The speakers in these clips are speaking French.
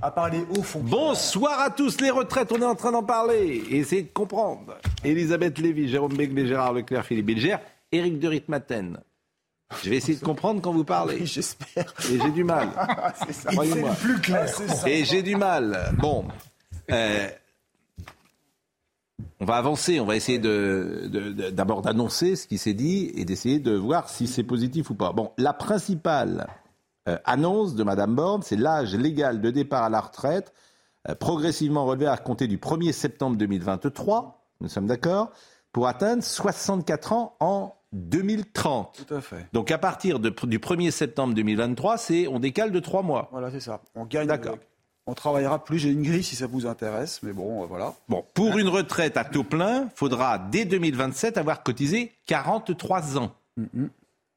À parler au fond. Bonsoir à tous, les retraites, on est en train d'en parler. Essayez de comprendre. Elisabeth Lévy, Jérôme Begley, Gérard Leclerc, Philippe Bilger, Éric de Ritmaten. Je vais essayer de comprendre quand vous parlez. Oui, j'espère. Et j'ai du mal. c'est ça. Croyez-moi. plus clair. Et j'ai du mal. Bon. Euh, on va avancer, on va essayer de- d'abord d'annoncer ce qui s'est dit et d'essayer de voir si c'est positif ou pas. Bon, la principale euh, annonce de Madame Borne, c'est l'âge légal de départ à la retraite, euh, progressivement relevé à compter du 1er septembre 2023, nous sommes d'accord, pour atteindre 64 ans en 2030. Tout à fait. Donc à partir de- du 1er septembre 2023, c'est, on décale de trois mois. Voilà, c'est ça. On gagne. D'accord. On travaillera plus. J'ai une grille si ça vous intéresse, mais bon, euh, voilà. Bon, pour une retraite à taux plein, faudra dès 2027 avoir cotisé 43 ans.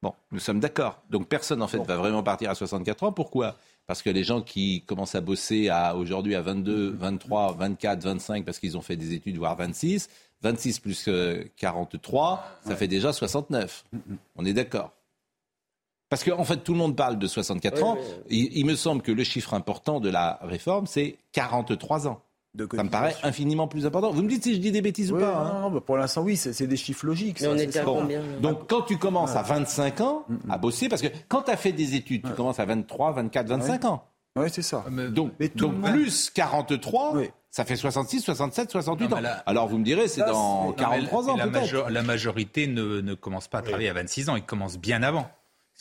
Bon, nous sommes d'accord. Donc personne en fait va vraiment partir à 64 ans. Pourquoi? Parce que les gens qui commencent à bosser à aujourd'hui à 22, 23, 24, 25 parce qu'ils ont fait des études voire 26, 26 plus euh, 43, ça fait déjà 69. On est d'accord. Parce qu'en fait, tout le monde parle de 64 ans. Il, il me semble que le chiffre important de la réforme, c'est 43 ans. De Ça me paraît infiniment plus important. Vous me dites si je dis des bêtises Oui, ou pas. hein. non, non, bah, pour l'instant, oui, c'est des chiffres logiques. Mais ça, on à ça. combien Donc quand tu commences à 25 ans à bosser, parce que quand tu as fait des études, tu commences à 23, 24, 25 ans. Oui, c'est ça. Donc, Mais tout donc plus 43, Oui. ça fait 66, 67, 68 Non, ans. mais là- Alors vous me direz, c'est dans c'est- 43 Non, ans mais la, major- la majorité ne, ne commence pas à travailler à 26 ans, ils commencent bien avant.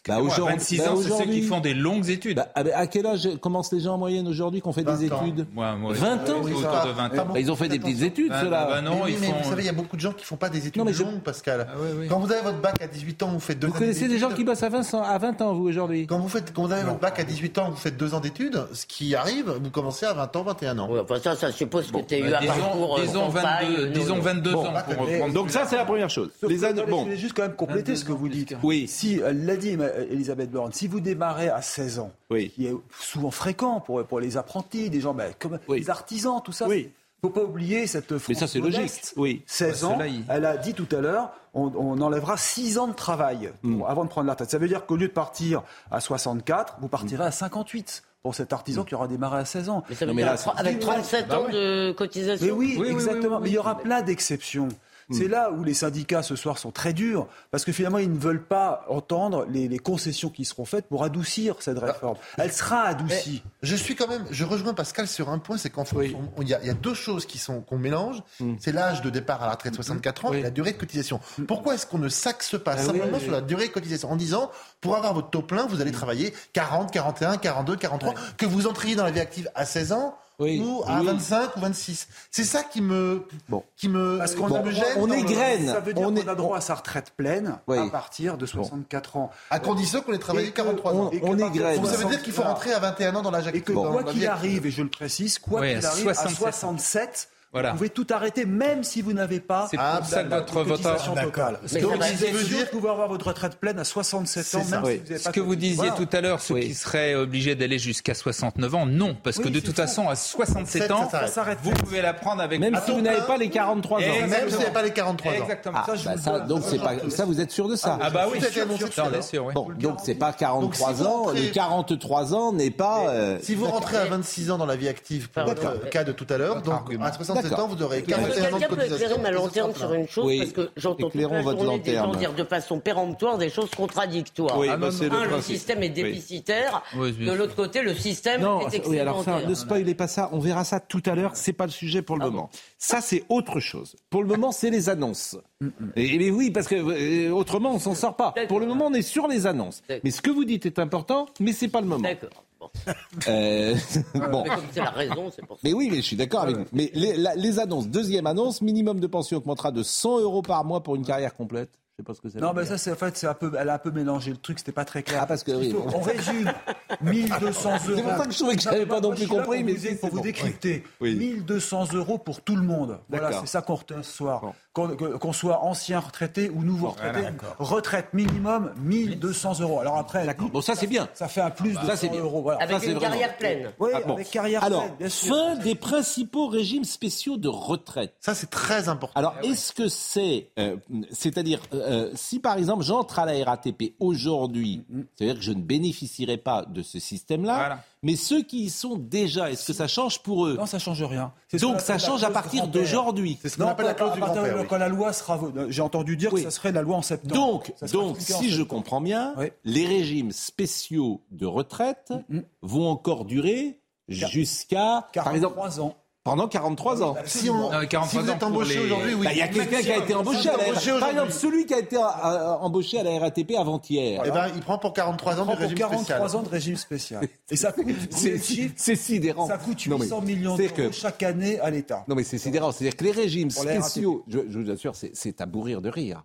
Bah, Excusez-moi, aujourd'hui- 26 bah, ans, c'est ceux qui font des longues études. Bah, ah, bah, à quel âge commencent les gens en moyenne aujourd'hui qui ont fait des 20 ans. études Moi, moi, 20 ans autour de 20 ans. Bah, Ils ont fait des petites études, Bah, ceux-là. bah, non, mais, oui, ils mais font. vous savez, il y a beaucoup de gens qui font pas des études Non, mais je- longues, Pascal. Ah, oui, oui. Quand vous avez votre bac à 18 ans, vous faites deux Vous ans connaissez des gens qui bossent à 20 ans, à 20 ans vous, aujourd'hui Quand vous, faites, quand vous avez votre bac à 18 ans, vous faites deux ans d'études, ce qui arrive, vous commencez à 20 ans, 21 ans. Ouais, enfin, ça, ça suppose que tu as eu Bah, un parcours. disons, euh, disons compagne, 22, non, disons non. 22 Bon, ans bah. Donc ça, c'est la première chose. Je voulais juste quand même compléter ce que vous dites. Oui. Si, elle l'a dit, ma- Elisabeth Borne, si vous démarrez à 16 ans, Oui. qui est souvent fréquent pour, pour les apprentis, des gens ben, comme Oui. les artisans, tout ça. Oui. faut pas oublier cette Mais France ça, c'est logique. Oui. 16 Bah, ans, cela, il- elle a dit tout à l'heure, on, on enlèvera 6 ans de travail Mm. pour- avant de prendre la retraite. Ça veut dire qu'au lieu de partir à 64, vous partirez à 58 pour cet artisan qui aura démarré à 16 ans. Mais ça veut Non, mais dire avec 37 Bah ans ouais. de cotisation. Mais oui, Oui, oui, exactement. oui, oui, Mais il y aura plein d'exceptions. C'est là où les syndicats ce soir sont très durs, parce que finalement, ils ne veulent pas entendre les, les concessions qui seront faites pour adoucir cette réforme. Elle sera adoucie. Je suis quand même, je rejoins Pascal sur un point, c'est qu'en fait, on- il y, a- il y a deux choses qui sont qu'on mélange. C'est l'âge de départ à la retraite 64 ans Oui. et la durée de cotisation. Pourquoi est-ce qu'on ne s'axe pas Ah simplement oui. sur la durée de cotisation en disant pour avoir votre taux plein, vous allez travailler 40, 41, 42, 43, que vous entriez dans la vie active à 16 ans Oui. ou à Oui. 25 ou 26. C'est ça qui me, Bon. qui me, Parce qu'on gêne. on dans le- égrène. Ça veut dire On qu'on est- a droit à sa retraite pleine Oui. à partir de 64 ans. À condition qu'on ait travaillé Et que 43 ans. on- et on de égrène. Donc ça veut dire qu'il faut rentrer à 21 ans dans l'âge Et actif. que dans quoi la qu'il active. arrive, et je le précise, quoi Ouais, qu'il arrive, à 67. 67, Voilà. vous pouvez tout arrêter, même si vous n'avez pas C'est Ah, pour ça que bah, votre, de cotisation totale. Donc, ça vous ça êtes sûr vous pouvez avoir votre retraite pleine à 67 ans, ça. même Oui. si vous n'avez Ce pas que vous disiez Voilà. tout à l'heure, ceux Oui. qui seraient obligés d'aller jusqu'à 69 ans, non, parce que de toute ça. façon, à 67 ans, Ça s'arrête. vous pouvez la prendre avec Même si vous n'avez pas les 43 ans. Exactement. Même si vous n'avez pas les 43 ans. Exactement. Ah, Ça, je bah ça, le- donc c'est pas ça vous êtes sûr de ça Ah bah oui. Bon, donc c'est pas 43 Donc, si vous ans, les 43 ans n'est pas euh, Si vous rentrez à 26 ans dans la vie active, pour votre cas de tout à l'heure, donc à 67 D'accord. ans, vous aurez Est-ce que 41 ans de quelqu'un peut éclairer ma lanterne sur une chose Oui. Parce que j'entends toute Éclairons la votre journée des gens lanterne. dire de façon péremptoire des choses contradictoires. Oui, Ah, bah, le Un, le principe. système est déficitaire. Oui, de l'autre côté, le système Non, est oui, alors ça, excédentaire. ne spoilez pas ça, on verra ça tout à l'heure, c'est pas le sujet pour le moment. Ça, c'est autre chose. Pour le moment, c'est les annonces. Et, mais oui, parce que euh, autrement, on s'en sort pas. Pour le moment, on est sur les annonces. Mais ce que vous dites est important, mais c'est pas le moment. D'accord. Bon. Euh, bon. C'est la raison, c'est pour ça. Mais oui, mais je suis d'accord avec vous. Mais les, la- les annonces, deuxième annonce, minimum de pension augmentera de 100 euros par mois pour une carrière complète. Je sais pas ce que ça Non, mais dire. ça, c'est en fait, c'est un peu, elle a un peu mélangé le truc, c'était pas très clair. Ah, parce que oui. On résume 1200 euros. C'est pour ça que je trouvais que j'avais pas non je plus compris, pour mais vous, si, pour c'est vous bon. décrypter. Oui. 1200 euros pour tout le monde. Voilà, c'est ça qu'on retient ce soir. Bon. Qu'on soit ancien retraité ou nouveau retraité, retraite minimum 1200 euros. Alors après. Bon, ça c'est bien. ça fait un plus de Ça, c'est 100 bien. euros. Voilà. Avec c'est une vraiment- carrière pleine. Oui, Ah, bon. avec carrière Alors, pleine, bien sûr. fin des principaux régimes spéciaux de retraite. Ça, c'est très important. Alors, est-ce que c'est, euh, c'est-à-dire, euh, si par exemple j'entre à la RATP aujourd'hui, c'est-à-dire que je ne bénéficierai pas de ce système-là, Voilà. Mais ceux qui y sont déjà, est-ce que ça change pour eux? Non, ça change rien. Donc ça change à partir d'aujourd'hui. C'est ce qu'on Non, appelle la clause du grand-père. Quand la loi sera, j'ai entendu dire Oui. que ça serait la loi en septembre. Donc, donc si je comprends bien, Oui. les régimes spéciaux de retraite vont encore durer jusqu'à, par exemple, 43 ans. Pendant 43 ans. Si, on, Non, mais 43 si vous ans êtes embauché les- aujourd'hui, oui. Bah, Il y a quelqu'un qui a été embauché à la embauché RATP. Par exemple, celui qui a été euh, embauché à la RATP avant-hier. Eh ben, il prend pour 43 ans pour régime 43 spécial. ans de régime spécial. Et ça coûte, C'est sidérant. ça coûte Non, mais 800 millions d'euros que- chaque année à l'État. Non mais c'est sidérant, c'est-à-dire que les régimes spéciaux, je, je vous assure, c'est- c'est à bourrir de rire.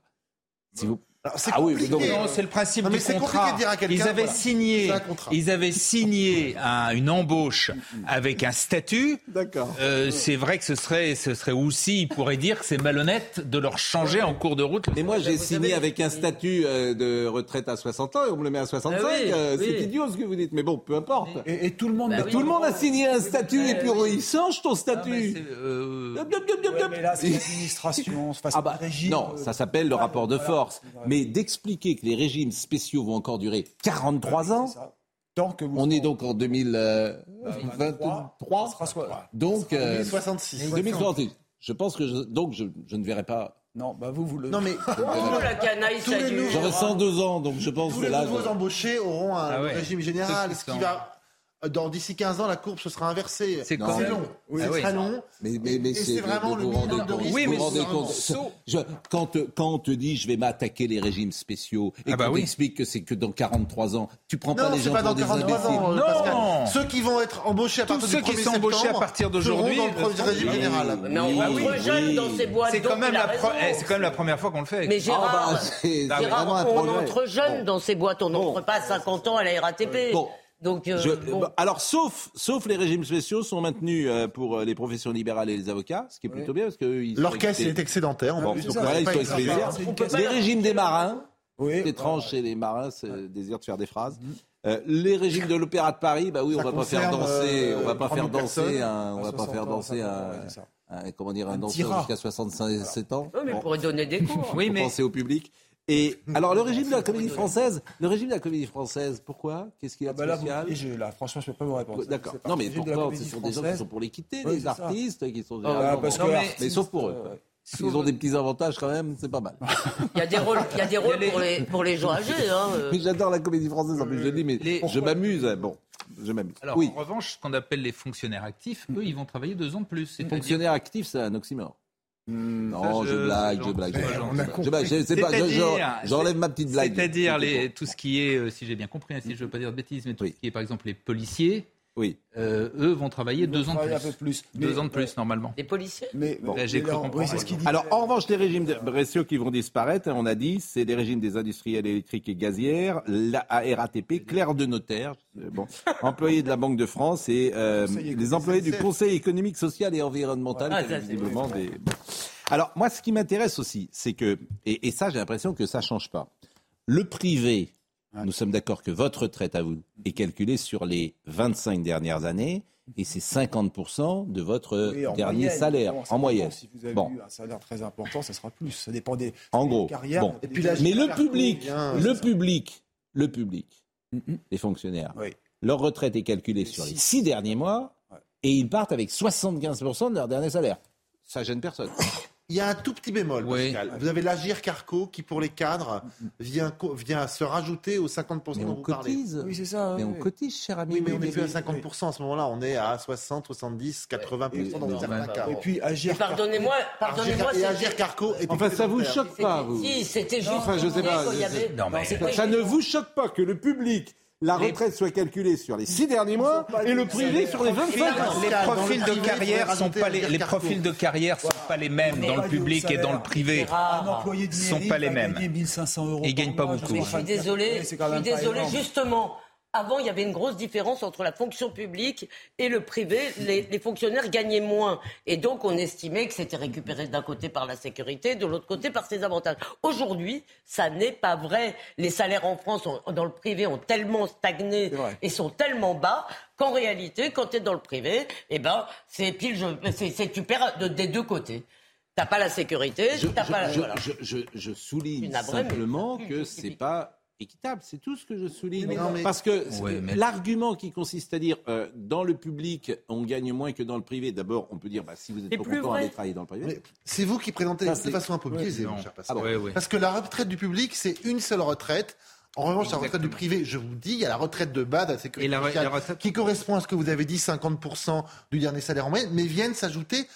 Si vous... Alors, c'est Ah oui, compliqué. donc- Non, c'est le principe Non, mais du c'est compliqué contrat. de dire à quelqu'un, Ils avaient voilà. signé, C'est un contrat. ils avaient signé un- une embauche avec un statut. D'accord. Euh, c'est vrai que ce serait, ce serait aussi, ils pourraient dire que c'est malhonnête de leur changer en cours de route. Mais moi j'ai vous signé avec un statut euh, de retraite à 60 ans et on me le met à 65. Ah oui, euh, oui. C'est idiot ce que vous dites, mais bon, peu importe. Et, et tout le monde. Bah oui. Tout le monde a signé un statut et puis il change ton Ah, mais statut. c'est, euh, hop, hop, Ouais, mais là, c'est l'administration, c'est pas Ah bah, régime. non, ça s'appelle le rapport de force. Mais d'expliquer que les régimes spéciaux vont encore durer 43 ans, C'est ça. Tant que vous on est donc en 2023. ça sera soit- Donc, euh, 2066. 2066. Je pense que je, donc je, je ne verrai pas. Non, bah vous, vous le. Non, mais la canaille, Tous ça les nouveaux- J'aurai 102 ans, donc je pense tous que les là. nouveaux je- embauchés auront un Ah ouais. régime général, ce qui va... Dans d'ici 15 ans, la courbe se sera inversée. C'est Non. quand C'est même- long. Oui. c'est Ah oui. très long. Mais, mais, mais Et c'est vraiment le vous rendez de compte- risque. Oui, vous mais rendez c'est compte- je- quand, quand on te dit je vais m'attaquer les régimes spéciaux et Ah bah qu'on oui. t'explique que c'est que dans 43 ans, tu prends pas Non, les c'est gens pas pour dans des 43 imbéciles. ans, Non. Pascal. Ceux qui vont être embauchés à Tous partir ceux du qui 1er sont embauchés à partir d'aujourd'hui, dans le régime oui. général. Mais on Oui, rentre oui. jeune dans ces boîtes. C'est donc quand même il a la pro- raison. eh, c'est quand même la première fois qu'on le fait. Mais Ah Gérard, un on entre jeune dans ces boîtes, on n'entre pas à 50 ans à la RATP. Donc, euh, Je- bon. bah, alors, sauf, sauf les régimes spéciaux sont maintenus euh, pour euh, les professions libérales et les avocats, ce qui est plutôt bien parce que exceptés. est excédentaire. en Bon, plus, donc donc voilà, ils sont. On Les leur- régimes des marins, Oui, c'est étrange chez les marins, c'est le désir de faire des phrases. Mm. Euh, les régimes de l'Opéra de Paris, bah oui, Ça on va pas faire danser, on va pas 3000 faire danser, un, on va pas 60 faire ans, danser un, comment dire, un, Un danseur jusqu'à 67 ans. Oui, mais pourrait donner des cours. Oui, mais penser au public. Et alors le régime de la comédie française, le régime de la comédie française, pourquoi? Qu'est-ce qu'il y a Ah de bah là, vous spécial? me piégez, là, franchement, je ne peux pas vous répondre. D'accord. Non, mais pourquoi? Ce sont des gens qui sont pour les Oui, les c'est ça. artistes qui sont Ah, parce que Non, mais- sauf pour eux. euh, ouais. Ils ont des petits avantages quand même, c'est pas mal. Il y a des rôles, il y a des rôles pour, les, pour les gens âgés. Hein. euh. Mais j'adore la comédie française en plus, je le dis, mais Les- je m'amuse. Bon, je m'amuse. alors, oui, en revanche, ce qu'on appelle les fonctionnaires actifs, eux, ils vont travailler deux ans de plus. C'est-à-dire- fonctionnaire actif, c'est un oxymore. Non, ça, je, blague, je- blague. je- blague. J'enlève ma petite blague. C'est-à-dire tout ce qui est, euh, si j'ai bien compris, hein, si je ne veux pas dire de bêtises, mais tout ce qui est par exemple les policiers, Oui. euh, eux vont travailler Ils deux vont ans de plus. un peu plus. Deux Mais- ans de plus normalement. Des policiers? Mais Là, j'ai mais cru là, comprendre, oui, c'est ce qu'il dit. Alors, en revanche, les régimes de spéciaux qui vont disparaître, on a dit, c'est les régimes des industriels électriques et gazières, la RATP, clerc de notaire, euh, bon, employés de la Banque de France et euh, les employés du. Conseil économique, social et environnemental, Ah, ça, visiblement des... bon. Alors, moi, ce qui m'intéresse aussi, c'est que, et, et ça, j'ai l'impression que ça change pas. Le privé, nous sommes d'accord que votre retraite à vous est calculée sur les 25 dernières années et c'est 50% de votre Oui, dernier moyenne, salaire, en moyenne. Si vous avez Bon. eu un salaire très important, ça sera plus. Ça dépend des, En des gros, carrières. bon. des- Et puis la- Mais le public, le public, le public, Mhm. les fonctionnaires, Oui. leur retraite est calculée sur les six. six derniers mois Ouais. et ils partent avec 75% de leur dernier salaire. Ça gêne personne. Il y a un tout petit bémol, Oui. Pascal. Vous avez l'Agir Carco qui, pour les cadres, vient, vient se rajouter aux 50% Mais dont on vous parlez. cotise. Oui, c'est ça. Mais oui, on cotise, cher ami. Oui, mais on n'est plus à oui. 50% à ce moment-là. On est à 60, 70, 80% dans Et- certains et- cas. Et puis agir. Pardonnez-moi, pardonnez-moi, Agir- et Agir Carco est Enfin, ça vous choque pas, vous Si, c'était juste. Enfin, je sais pas, Ça ne vous choque pas que le public, la Les- retraite soit calculée sur les six derniers mois et le privé sur les 25 ans Les profils de carrière sont pas les, profils de carrière sont pas les mêmes dans le public et dans le privé. Ce sont pas les mêmes. gagner 1500 euros. Ils gagnent pas beaucoup. Je suis c'est je suis énorme. Justement, avant, il y avait une grosse différence entre la fonction publique et le privé. Les, les fonctionnaires gagnaient moins. Et donc, on estimait que c'était récupéré d'un côté par la sécurité, de l'autre côté par ses avantages. Aujourd'hui, ça n'est pas vrai. Les salaires en France, ont- dans le privé, ont tellement stagné et sont tellement bas qu'en réalité, quand tu es dans le privé, eh ben, c'est pile, je- c'est, c'est- tu perds de- des deux côtés. T'as pas la sécurité, Je, t'as pas la, je- voilà. je- je- je souligne simplement que c'est pas équitable. C'est tout ce que je souligne. Mais non, mais- Parce que Ouais, mais- l'argument qui consiste à dire euh, dans le public on gagne moins que dans le privé. D'abord, on peut dire bah, si vous êtes pas content, allez travailler dans le privé. C'est vous qui présentez Ça, de façon un peu biaisée, non. mon cher Pascal. Ah bon Ouais, ouais. Parce que la retraite du public, c'est une seule retraite. En revanche, la retraite du privé, je vous dis, il y a la retraite de base, la sécurité Et la re- sociale, la retraite- qui correspond à ce que vous avez dit, 50% du dernier salaire en moyenne, mais viennent s'ajouter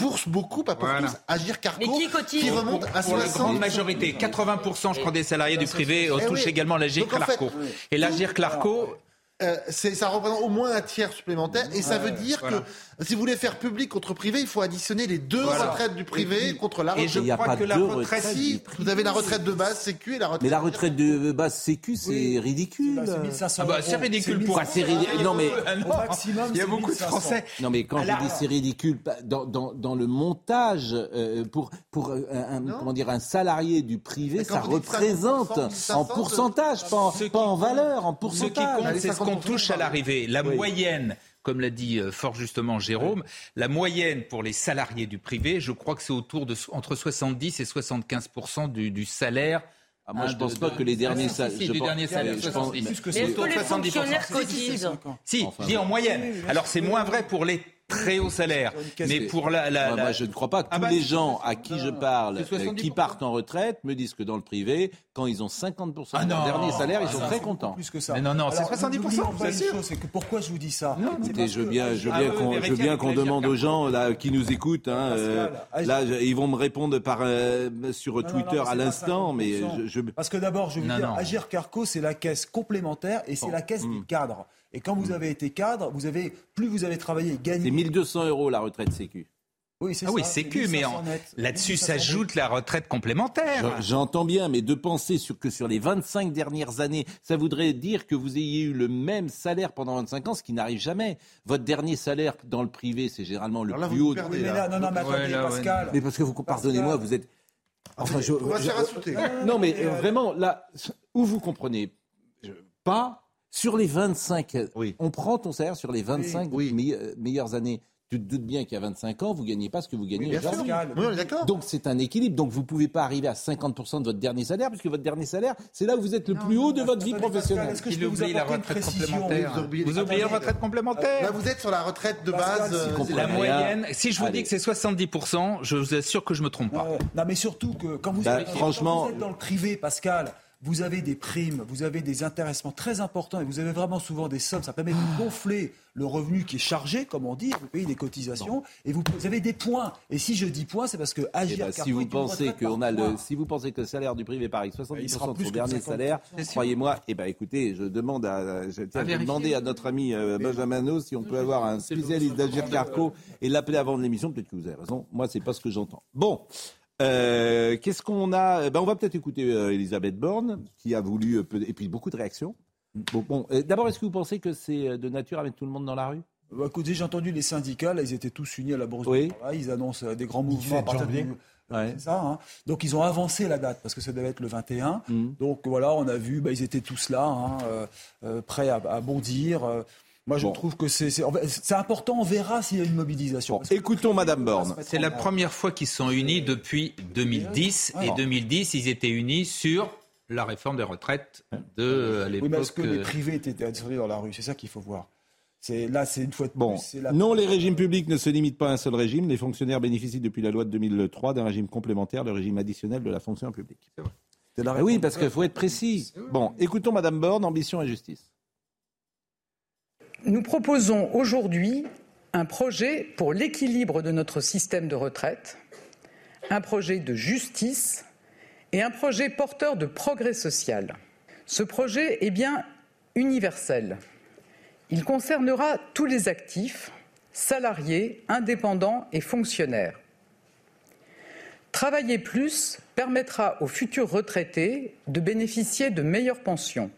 pour beaucoup, pas pour Voilà. tous, Agir Carco, Mais qui cotise qui remonte à Pour la 60 grande majorité, 80% je crois des salariés du privé euh, Eh touchent oui. également l'Agir Donc, en fait, Clarco. Et l'Agir Clarco, Euh, c'est- ça représente au moins un tiers supplémentaire et ça veut dire voilà. que si vous voulez faire public contre privé, il faut additionner les deux Voilà. retraites du privé contre la et retraite. je Il y a crois pas que la deux retraite. Si, vous avez la retraite de base sécu et la retraite. Mais la retraite de base Sécu, c'est Oui. ridicule. Bah, c'est 1500 Ah bah, ridicule pour- Enfin, c'est ridicule. Non, mais Au maximum, il y a beaucoup de 1500. Français. Non, mais quand Alors- je dis c'est ridicule, dans, dans, dans le montage, euh, pour, pour euh, un, comment dire, un salarié du privé, ça représente 50%, en 500, pourcentage, pas en, pas valeur, en Ce qui pourcentage. compte, qu'on 50%, touche à l'arrivée. La Oui. moyenne, comme l'a dit euh, fort justement Jérôme, la moyenne pour les salariés du privé, je crois que c'est autour de entre 70 et 75 du, du salaire. Ah, moi, hein, je pense de- pas de- que les derniers Ah, si, si, salaires- si, je du pense- dernier je salaire, pense- 70. Plus que Mais ça. est-ce que les 70%. fonctionnaires Si, si, c'est cotisent 50. Si, Enfin, je dis en moyenne. Alors c'est moins vrai pour les très hauts salaires. Mais pour la, la- Moi, la- moi, je ne crois pas que Ah tous bah, les gens à qui je parle, c'est 70%. qui partent en retraite, me disent que dans le privé, quand ils ont 50% Ah de leur non. dernier salaire, ils Ah, sont ça, très contents. Plus que ça. Mais non, non, c'est Alors, 70%, n'oublions pas bien une sûr. chose, c'est que pourquoi je vous dis ça? Écoutez, parce je veux bien, je veux bien qu'on, je veux bien qu'on demande aux gens là qui nous écoutent. Hein, euh, là, ils vont me répondre par euh, sur Non, non, Twitter non, à l'instant, mais 50%. je, Parce que d'abord, je Non, dire, non. Agir Carco, c'est la caisse complémentaire et c'est la caisse Mm. des cadres. Et quand vous avez été cadre, vous avez plus vous avez travaillé et gagné. c'est 1200 euros la retraite Sécu. Oui, c'est Ah oui, ça, c'est que, mais 1500 en- net. là-dessus 1500 s'ajoute la retraite complémentaire. Je- J'entends bien, mais de penser sur, que sur les 25 dernières années, ça voudrait dire que vous ayez eu le même salaire pendant 25 ans, ce qui n'arrive jamais. Votre dernier salaire dans le privé, c'est généralement le là, plus haut. perdez. Oui, mais là, non, non, mais Ouais, attendez, là, ouais, Pascal. Mais parce que vous, pardonnez-moi, vous êtes. Enfin, je, On va se je-. Non, mais euh, vraiment, là, où vous comprenez pas sur les 25. Oui. On prend ton salaire sur les 25 Oui. euh, meilleures années. Tu te doutes bien qu'il y a 25 ans, vous gagnez pas ce que vous gagnez aujourd'hui. Pascal. Oui, on est d'accord. Donc c'est un équilibre. Donc vous pouvez pas arriver à 50% de votre dernier salaire, puisque votre dernier salaire, c'est là où vous êtes le plus haut de votre vie professionnelle. est-ce que je peux vous oublie la retraite complémentaire. Vous oubliez- Vous oubliez la retraite complémentaire. Là, vous êtes sur la retraite de base. euh. La moyenne, si je vous Allez. dis que c'est 70%, je vous assure que je me trompe pas. Ouais. Non, mais surtout que quand vous, Bah, êtes, quand franchement- vous êtes dans le privé, Pascal, vous avez des primes, vous avez des intéressements très importants et vous avez vraiment souvent des sommes. Ça permet de gonfler le revenu qui est chargé, comme on dit. Vous payez des cotisations et vous, vous avez des points. Et si je dis points, c'est parce que Eh Agir ben, Carrefour si vous pensez qu'on par a le, si vous pensez que le salaire du privé Il 70% sera de son dernier 50%. salaire, croyez-moi, eh ben écoutez, je demande à, je, tiens, vérifier. demander à notre ami euh, Benjamin No si on peut avoir un spécialiste d'Agir Carco et l'appeler avant de l'émission. Peut-être que vous avez raison. Moi, c'est pas ce que j'entends. Bon. Euh, Qu'est-ce qu'on a? Ben, On va peut-être écouter euh, Elisabeth Borne, qui a voulu, euh, et puis beaucoup de réactions. Bon, bon, euh, D'abord, est-ce que vous pensez que c'est de nature à mettre tout le monde dans la rue? Bah, écoutez, j'ai entendu les syndicats, là, ils étaient tous unis à la Bourse Oui. du Travail, ils annoncent euh, des grands mouvements à 17 partir janvier. du- Ouais. C'est ça, hein. Donc ils ont avancé la date parce que ça devait être le 21. Mhm. Donc voilà, on a vu, bah, ils étaient tous là, hein, euh, euh, prêts à, à bondir. Euh, Moi, je Bon. trouve que c'est c'est- c'est important. On verra s'il y a une mobilisation. Bon, écoutons Madame Borne. C'est la première fois qu'ils sont unis depuis 2010. Et Alors. 2010, ils étaient unis sur la réforme des retraites de, à Oui, mais est-ce l'époque. que les euh, privés étaient descendus dans la rue? C'est ça qu'il faut voir. C'est là, c'est une fois de Bon, plus. c'est la- non, les régimes publics ne se limitent pas à un seul régime. Les fonctionnaires bénéficient depuis la loi de 2003 d'un régime complémentaire, le régime additionnel de la fonction publique. c'est la Ah oui, parce qu'il faut être précis. Bon, écoutons Madame Borne, ambition et justice. Nous proposons aujourd'hui un projet pour l'équilibre de notre système de retraite, un projet de justice et un projet porteur de progrès social. Ce projet est bien universel. Il concernera tous les actifs, salariés, indépendants et fonctionnaires. Travailler plus permettra aux futurs retraités de bénéficier de meilleures pensions.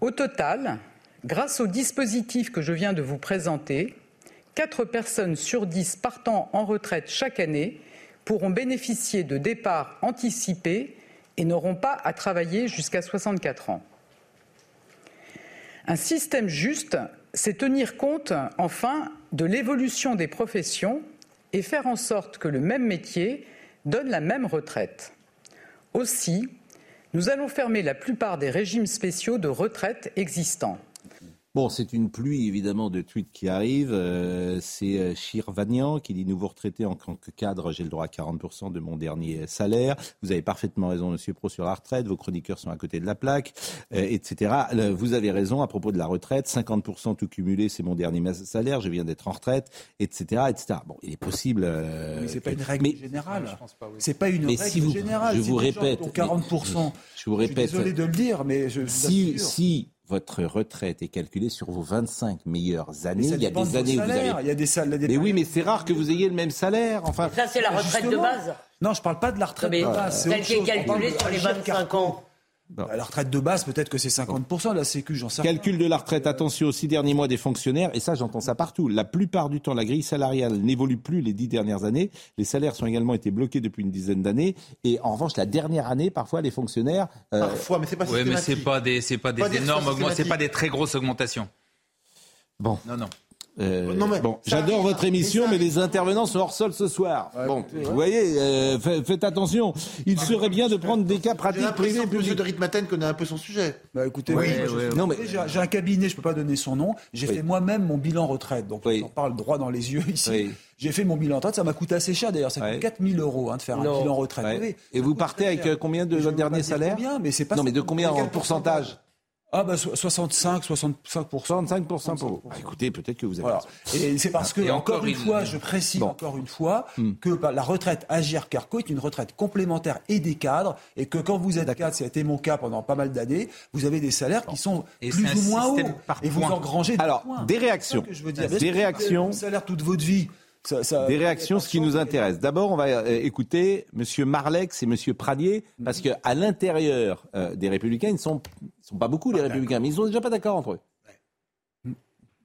Au total, grâce au dispositif que je viens de vous présenter, 4 personnes sur 10 partant en retraite chaque année pourront bénéficier de départs anticipés et n'auront pas à travailler jusqu'à 64 ans. Un système juste, c'est tenir compte enfin de l'évolution des professions et faire en sorte que le même métier donne la même retraite. Aussi, nous allons fermer la plupart des régimes spéciaux de retraite existants. Bon, c'est une pluie évidemment de tweets qui arrivent. Euh, c'est euh, Shirvanian qui dit Nouveau retraité en tant que cadre, j'ai le droit à 40% de mon dernier salaire. Vous avez parfaitement raison, monsieur Pro, sur la retraite. Vos chroniqueurs sont à côté de la plaque, euh, etc. Vous avez raison à propos de la retraite. 50% tout cumulé, c'est mon dernier salaire. Je viens d'être en retraite, etc. etc. Bon, il est possible. mais c'est pas une règle générale. C'est pas une règle générale. Je vous répète. 40%. Je vous répète. Je suis désolé de le dire, mais je. Si, si votre retraite est calculée sur vos 25 meilleures années. Il y a des années où vous avez. Il y a des salaires. Mais oui, mais c'est rare que vous ayez le même salaire. Enfin. ça, c'est la retraite de base. Non, je parle pas de la retraite de base. Celle qui est calculée sur les 25 ans. La retraite de base, peut-être que c'est 50% de la Sécu, j'en sais rien. Calcul de la retraite, attention aux six derniers mois des fonctionnaires, et ça j'entends ça partout. La plupart du temps, la grille salariale n'évolue plus les dix dernières années. Les salaires sont également été bloqués depuis une dizaine d'années. Et en revanche, la dernière année, parfois, les fonctionnaires... Euh, parfois, mais c'est pas Oui, mais c'est pas des, c'est pas des énormes augmentations, c'est pas des très grosses augmentations. Bon. Non, non. Euh, bon, j'adore votre émission, mais les intervenants sont hors sol ce soir. bon, vous voyez, euh, faites attention. Il serait bien de prendre des cas pratiques privés publics. de Ritmaten connaît un peu son sujet. Bah écoutez, non, mais... j'ai un cabinet, je peux pas donner son nom. J'ai fait moi-même mon bilan retraite, donc on parle droit dans les yeux ici. J'ai fait mon bilan retraite, ça m'a coûté assez cher d'ailleurs, ça coûte 4000 euros hein, de faire un bilan retraite. Et vous partez avec euh, combien de votre dernier salaire mais c'est pas. Non, mais de combien en pourcentage? Ah bah 65, 65% 65% pour vous. Bah, écoutez, peut-être que vous avez. Voilà. Et c'est parce que encore, une fois, je précise encore une fois hmm. que bah, la retraite Agir Carco est une retraite complémentaire et des cadres, et que quand vous êtes cadre, ça a été mon cas pendant pas mal d'années, vous avez des salaires qui sont plus ou moins hauts, et vous engrangez des Alors, des réactions. Que je veux dire. Des réactions. Salaire toute votre vie. Des réactions, ce qui nous intéresse. D'abord, on va euh, écouter M. Marlex et M. Pradier, parce qu'à l'intérieur euh, des Républicains, ils ne sont pas beaucoup, les républicains, mais ils sont déjà pas d'accord entre eux.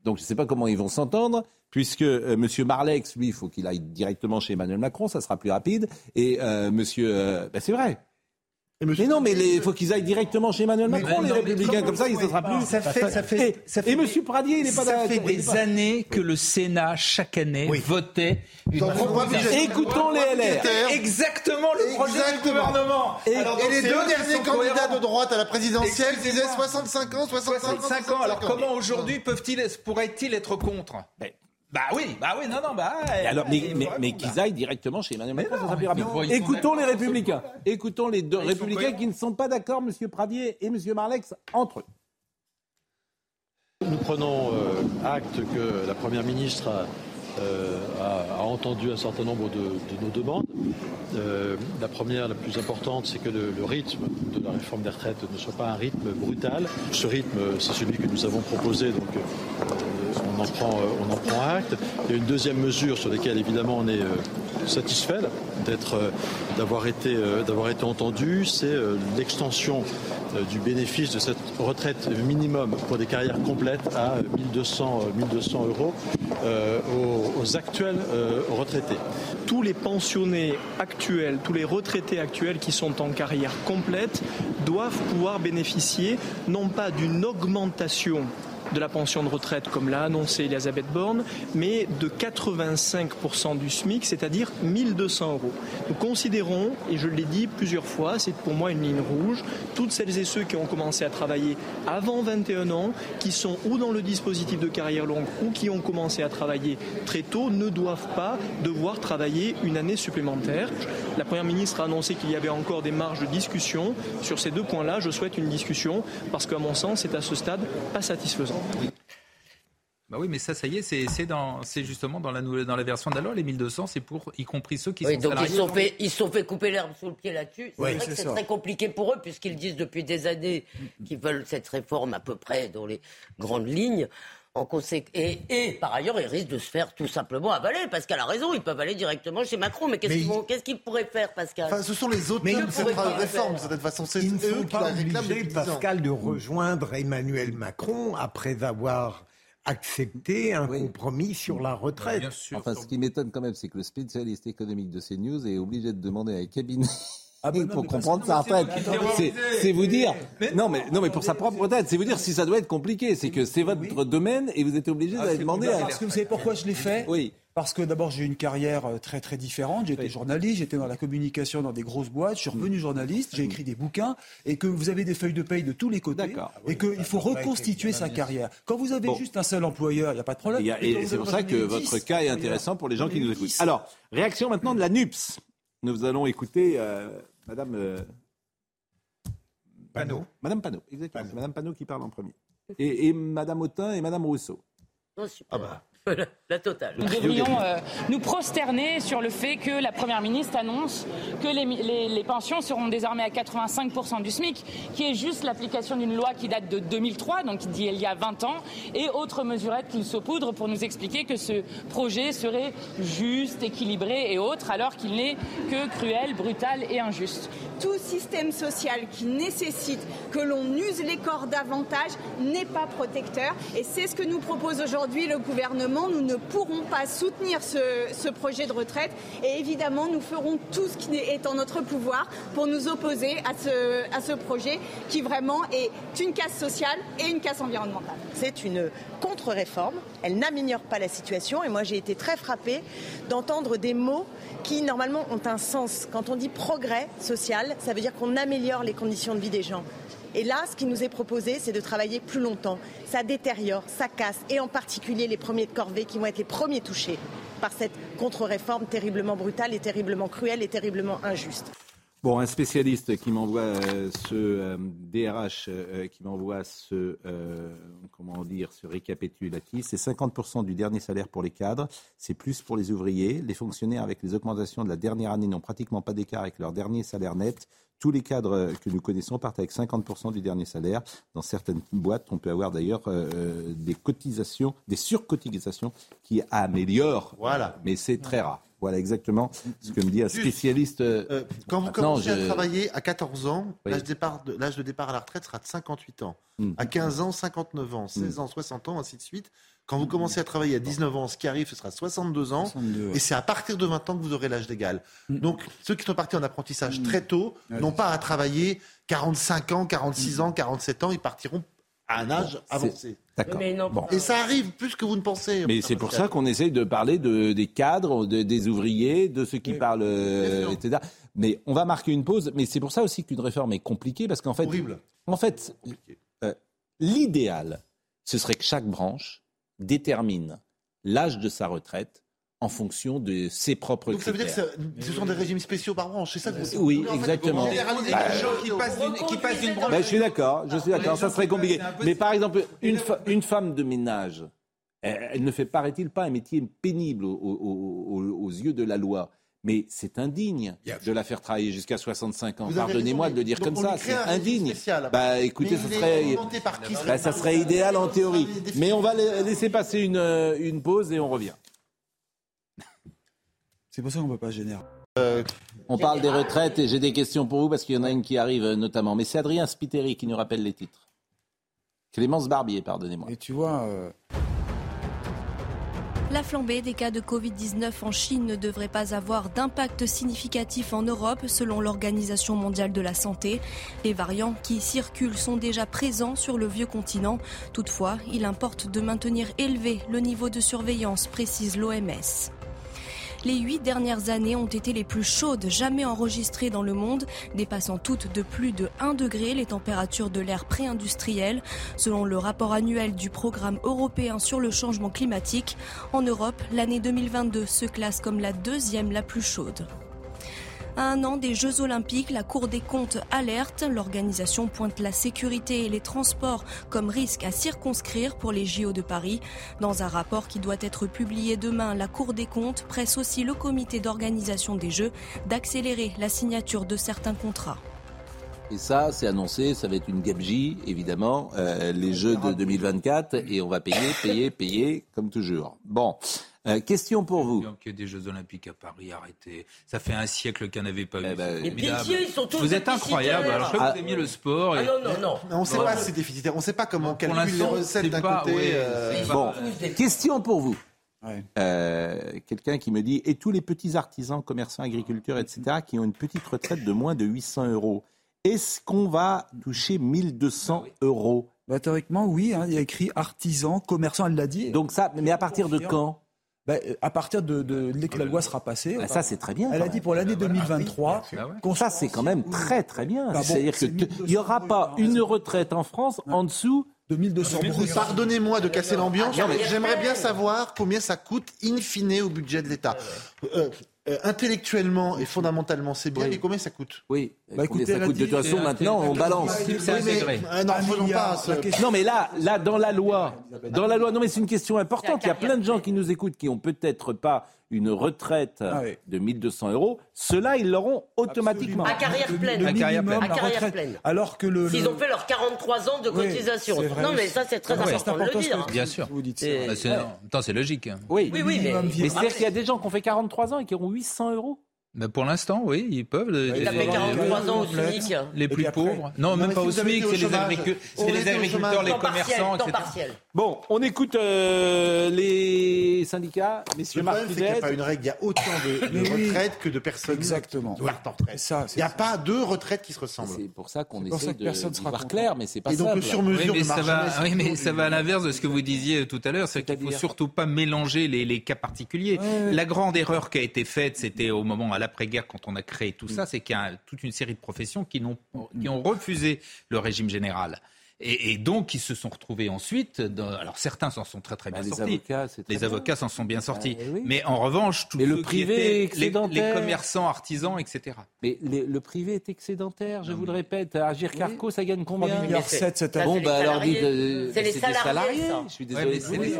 Donc je ne sais pas comment ils vont s'entendre, puisque euh, M. Marlex, lui, il faut qu'il aille directement chez Emmanuel Macron, ça sera plus rapide. Et euh, euh, ben, c'est vrai, mais non, mais il faut qu'ils aillent directement chez Emmanuel Macron, les Républicains, comme ça, il ne sera plus. Ça fait, ça fait, ça fait, et M. Pradier, il n'est pas Ça fait des années que le Sénat, chaque année, votait Écoutons les LR. Exactement le projet du gouvernement. Et, les deux derniers candidats de droite à la présidentielle disaient 65 ans, 65 ans. Alors comment aujourd'hui peuvent-ils, pourraient-ils être contre? Bah oui, bah oui, non, non, bah. alors, mais, mais, qu'ils aillent directement chez Emmanuel Macron, ça sera plus Écoutons les Républicains. Écoutons les deux Républicains qui ne sont pas d'accord, M. Pradier et M. Marlex, entre eux. Nous prenons euh, acte que la Première ministre a euh, a, entendu un certain nombre de, nos demandes. Euh, la première, la plus importante, c'est que le, rythme de la réforme des retraites ne soit pas un rythme brutal. Ce rythme, c'est celui que nous avons proposé, donc euh, on, en prend, acte. Il y a une deuxième mesure sur laquelle, évidemment, on est satisfait d'être, d'avoir été, d'avoir été entendu, c'est l'extension du bénéfice de cette retraite minimum pour des carrières complètes à 1200, 1200 euros aux actuels euh, retraités. Tous les pensionnés actuels, tous les retraités actuels qui sont en carrière complète doivent pouvoir bénéficier non pas d'une augmentation de la pension de retraite, comme l'a annoncé Elisabeth Borne, mais de 85% du SMIC, c'est-à-dire 1200 euros. Nous considérons, et je l'ai dit plusieurs fois, c'est pour moi une ligne rouge, toutes celles et ceux qui ont commencé à travailler avant 21 ans, qui sont ou dans le dispositif de carrière longue ou qui ont commencé à travailler très tôt, ne doivent pas devoir travailler une année supplémentaire. La Première ministre a annoncé qu'il y avait encore des marges de discussion. Sur ces deux points-là, je souhaite une discussion parce qu'à mon sens, c'est à ce stade pas satisfaisant. Bah oui, mais ça, ça y est, c'est, dans, c'est justement dans la, dans la version de la loi, les 1200, c'est pour y compris ceux qui oui, sont donc salariés. Ils sont, fait, ils sont fait couper l'herbe sous le pied là-dessus. C'est vrai que c'est très compliqué pour eux, puisqu'ils disent depuis des années qu'ils veulent cette réforme à peu près dans les grandes lignes. En et, et par ailleurs, ils risquent de se faire tout simplement avaler, parce qu'elle a raison, ils peuvent aller directement chez Macron. Mais qu'est-ce qu'ils il- pourraient faire, Pascal? Enfin, ce sont les auteurs Mais de cette réforme, de faire. cette façon. C'est eux qui la pas réclament obligés, depuis 10 ans. Pascal, de rejoindre Emmanuel Macron après avoir accepté un Oui. compromis sur la retraite. Bien sûr. Enfin, ce qui m'étonne quand même, c'est que le spécialiste économique de CNews est obligé de demander à un cabinet Ah ben non, pour comprendre sa retraite. C'est- vous dire. Non, mais non, mais pour sa propre retraite, c'est vous dire si ça doit être compliqué. C'est que c'est votre domaine et vous êtes obligé d'aller demander à. Parce que vous savez pourquoi je l'ai fait Oui. Parce que d'abord, j'ai une carrière euh, très très différente. J'étais journaliste, j'étais dans la communication dans des grosses boîtes, je suis revenu journaliste, j'ai écrit des bouquins, et que vous avez des feuilles de paye de tous les côtés, D'accord. et qu'il faut reconstituer sa carrière. Quand vous avez Bon. juste un seul employeur, il n'y a pas de problème. A- et c'est pour ça que votre cas est intéressant pour les gens qui nous écoutent. Alors, réaction maintenant de la NUPS. Nous allons écouter euh, Madame euh, Panot. Madame Panot, exactement. C'est Madame Panot qui parle en premier. Et, et Madame Autain et Madame Rousseau. Non, super. bah. la, la totale. Nous devrions euh, nous prosterner sur le fait que la Première ministre annonce que les, mi- les- les pensions seront désormais à 85% du SMIC, qui est juste l'application d'une loi qui date de 2003, donc d'il y a 20 ans, et autres mesurettes qu'il saupoudre pour nous expliquer que ce projet serait juste, équilibré et autre, alors qu'il n'est que cruel, brutal et injuste. tout système social qui nécessite que l'on use les corps davantage n'est pas protecteur. Et c'est ce que nous propose aujourd'hui le gouvernement. Nous ne pourrons pas soutenir ce, projet de retraite. Et évidemment, nous ferons tout ce qui est en notre pouvoir pour nous opposer à ce, à ce projet qui vraiment est une casse sociale et une casse environnementale. C'est une contre-réforme. Elle n'améliore pas la situation. Et moi, j'ai été très frappée d'entendre des mots qui, normalement, ont un sens. Quand on dit progrès social, ça veut dire qu'on améliore les conditions de vie des gens. Et là, ce qui nous est proposé, c'est de travailler plus longtemps. Ça détériore, ça casse, et en particulier les premiers de corvée qui vont être les premiers touchés par cette contre-réforme terriblement brutale et terriblement cruelle et terriblement injuste. Bon, un spécialiste qui m'envoie euh, ce euh, DRH, euh, qui m'envoie ce, euh, comment dire, ce récapitulatif, c'est 50% du dernier salaire pour les cadres, c'est plus pour les ouvriers. Les fonctionnaires avec les augmentations de la dernière année n'ont pratiquement pas d'écart avec leur dernier salaire net. Tous les cadres euh, que nous connaissons partent avec 50% du dernier salaire. Dans certaines boîtes, on peut avoir d'ailleurs euh, euh, des cotisations, des surcotisations qui améliorent. Voilà. Mais c'est très rare. Voilà exactement ce que me dit un spécialiste. euh, quand vous Maintenant, commencez je- à travailler à 14 ans, Oui. l'âge de départ de, l'âge de départ à la retraite sera de 58 ans. Mm. À 15 ans, 59 ans. 16 ans, 60 ans, ainsi de suite. Quand vous commencez à travailler à 19 ans, ce qui arrive, ce sera 62 ans. 62, ouais. Et c'est à partir de 20 ans que vous aurez l'âge légal. Donc, ceux qui sont partis en apprentissage très tôt Ouais, n'ont pas à travailler 45 ans, 46 ans, 47 ans. Ils partiront à un âge avancé. D'accord. Bon. Et ça arrive plus que vous ne pensez. Mais c'est pour ça qu'on essaye de parler de, des cadres, de- des ouvriers, de ceux qui Oui. parlent, euh, etc. Mais on va marquer une pause. Mais c'est pour ça aussi qu'une réforme est compliquée parce qu'en fait, Horrible. en fait, euh, l'idéal, ce serait que chaque branche détermine l'âge de sa retraite en fonction de ses propres Donc ça veut dire que ce sont des régimes spéciaux par branche, c'est ça que vous Oui, En fait, exactement. vous Bah, les gens qui passent d'une- qui passent d'une branche Ben, je suis d'accord, je suis d'accord, ça serait compliqué. Mais par exemple, une, fa- une femme de ménage, elle, elle ne fait, paraît-il, pas un métier pénible aux, aux- aux- aux yeux de la loi. Mais c'est indigne de la faire travailler jusqu'à 65 ans. Pardonnez-moi de le dire comme ça, c'est indigne. spécial. Bah écoutez, ça serait, bah, ça serait idéal en théorie. Mais on va la- laisser passer une, euh, une pause et on revient. C'est pour ça qu'on ne peut pas générer. On parle des retraites et j'ai des questions pour vous parce qu'il y en a une qui arrive euh, notamment. Mais c'est Adrien Spiteri qui nous rappelle les titres. Clémence Barbier, pardonnez-moi. Et tu vois, euh, La flambée des cas de Covid-19 en Chine ne devrait pas avoir d'impact significatif en Europe selon l'Organisation mondiale de la santé. Les variants qui circulent sont déjà présents sur le vieux continent. Toutefois, il importe de maintenir élevé le niveau de surveillance, précise l'OMS. Les huit dernières années ont été les plus chaudes jamais enregistrées dans le monde, dépassant toutes de plus de 1 degré les températures de l'ère pré-industrielle. Selon le rapport annuel du programme européen sur le changement climatique, en Europe, l'année 2022 se classe comme la deuxième la plus chaude. À un an des Jeux Olympiques, la Cour des comptes alerte. L'organisation pointe la sécurité et les transports comme risque à circonscrire pour les JO de Paris. Dans un rapport qui doit être publié demain, la Cour des comptes presse aussi le comité d'organisation des Jeux d'accélérer la signature de certains contrats. Et ça, c'est annoncé, ça va être une gabegie, évidemment, euh, les Jeux de 2024, et on va payer, payer, payer, comme toujours. Bon, euh, question pour vous. Il y a des Jeux Olympiques à Paris, arrêtez. Ça fait un siècle qu'il n'y en avait pas eu. Eh ben, pitié, ils sont tous Vous êtes incroyable. Alors, je crois que vous aimez le sport. Ah non, non, non. Mais on ne sait pas si c'est déficitaire, on ne sait pas comment on calcule les recettes d'un côté. ouais, euh, Bon, question pour vous. Ouais. Euh, Quelqu'un qui me dit, et tous les petits artisans, commerçants, agriculteurs, etc., qui ont une petite retraite de moins de 800 euros, est-ce qu'on va toucher 1200 euros Bah, théoriquement, oui, hein, il y a écrit artisan, commerçant, elle l'a dit. Donc ça, mais à partir de quand? Bah, À partir de, de dès que la loi sera passée. Ah, Ça, c'est très bien. Elle a dit pour l'année 2023. Ah ouais. qu'on Ça, c'est quand même très très bien. Bah bon, C'est-à-dire que c'est t- 1200 il n'y aura pas euros, une retraite en France en dessous. de 1200 brut. Pardonnez-moi de casser l'ambiance, mais- j'aimerais bien savoir combien ça coûte in fine au budget de l'État. Euh, euh, intellectuellement et fondamentalement, c'est bien, Oui. mais combien ça coûte? Oui. Bah, écoutez, ça coûte de toute façon c'est- maintenant on balance. Oui, mais- euh, non, milliard, pas ce- Non mais là, là dans la loi, dans la loi, non mais c'est une question importante. Il y a plein de gens qui nous écoutent qui ont peut-être pas une retraite Ah oui. de 1200 euros. Ceux-là, ils l'auront automatiquement. À carrière Le- pleine. le À carrière pleine. À carrière pleine. Alors que le. S'ils le- ont fait leurs 43 ans de Oui, cotisation. non, mais ça, c'est très Ah ouais, important de le dire. Bien sûr. Vous dites ça. Et- Bah, c'est- logique. hein. Oui. Oui, oui, mais. Mais c'est-à-dire qu'il y a des gens qui ont fait 43 ans et qui auront 800 euros. Bah, pour l'instant, oui, ils peuvent. les- Il a faut fait avoir une 43 ans au. SMIC. Les Et plus après- pauvres. Non, Non, même pas si au SMIC, c'est les, agricu- les agriculteurs, les partiel, commerçants, etc. partiel. Bon, on écoute euh, les syndicats, messieurs Le problème, c'est qu'il n'y a pas une règle. Il y a autant de, de Mais oui. retraites que de personnes Exactement. qui partent en retraite. Ça, Il n'y a ça. pas deux retraites qui se ressemblent. C'est pour ça qu'on essaie ça que de, personne sera voir clair, mais c'est pas Et donc, simple. le sur Oui, mesure mais de ça va, jeunesse, oui, mais c'est ça va à l'inverse de ce que vous disiez tout à l'heure, c'est qu'il ne faut surtout pas mélanger les, les cas particuliers. La grande erreur qui a été faite, c'était au moment à l'après-guerre quand on a créé tout Mm. ça, c'est qu'il y a toute une série de professions qui, n'ont, qui ont refusé le régime général. Et, et donc, qui se sont retrouvés ensuite. Dans, alors, certains s'en sont très très Bah, bien les sortis. avocats, c'est très Les avocats s'en sont bien sortis. Bah, oui. Mais en revanche, tous Mais le ceux qui privé étaient- les, excédentaire. les commerçants, artisans, etc. Mais les- le privé est excédentaire, je vous le répète. Agir Carco, ça gagne 3 combien milliards c'est- 7 cette année. Bon, c'est les bah alors dites. euh, C'est les salariés. Je suis désolé. c'est les les Bah,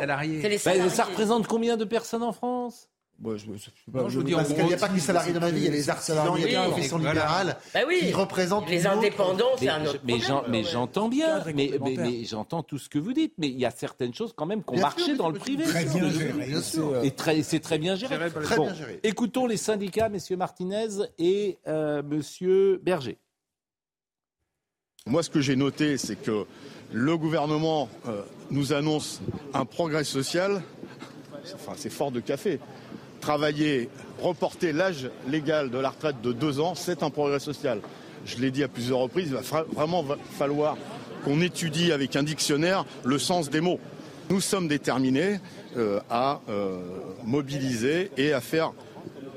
salariés. ça représente combien de personnes en France? Bon, je, je- je- Non, je vous dis en Parce qu'il n'y a pas que les salariés dans la vie, il y a les artisans, il y a les Oui. professions libérales Bah oui. qui représentent Les indépendants, c'est mais, un autre mais j'entends bien, mais, mais- complémentaire. mais j'entends tout ce que vous dites, mais il y a certaines choses quand même qui ont marché dans le privé. Très bien géré. Et c'est très géré. Bien géré. Écoutons les syndicats, messieurs Martinez et euh, monsieur Berger. Moi, ce que j'ai noté, c'est que le gouvernement euh, nous annonce un progrès social. Enfin, c'est fort de café. Travailler, reporter l'âge légal de la retraite de deux ans, c'est un progrès social. Je l'ai dit à plusieurs reprises, il va vraiment falloir qu'on étudie avec un dictionnaire le sens des mots. Nous sommes déterminés euh, à euh, mobiliser et à faire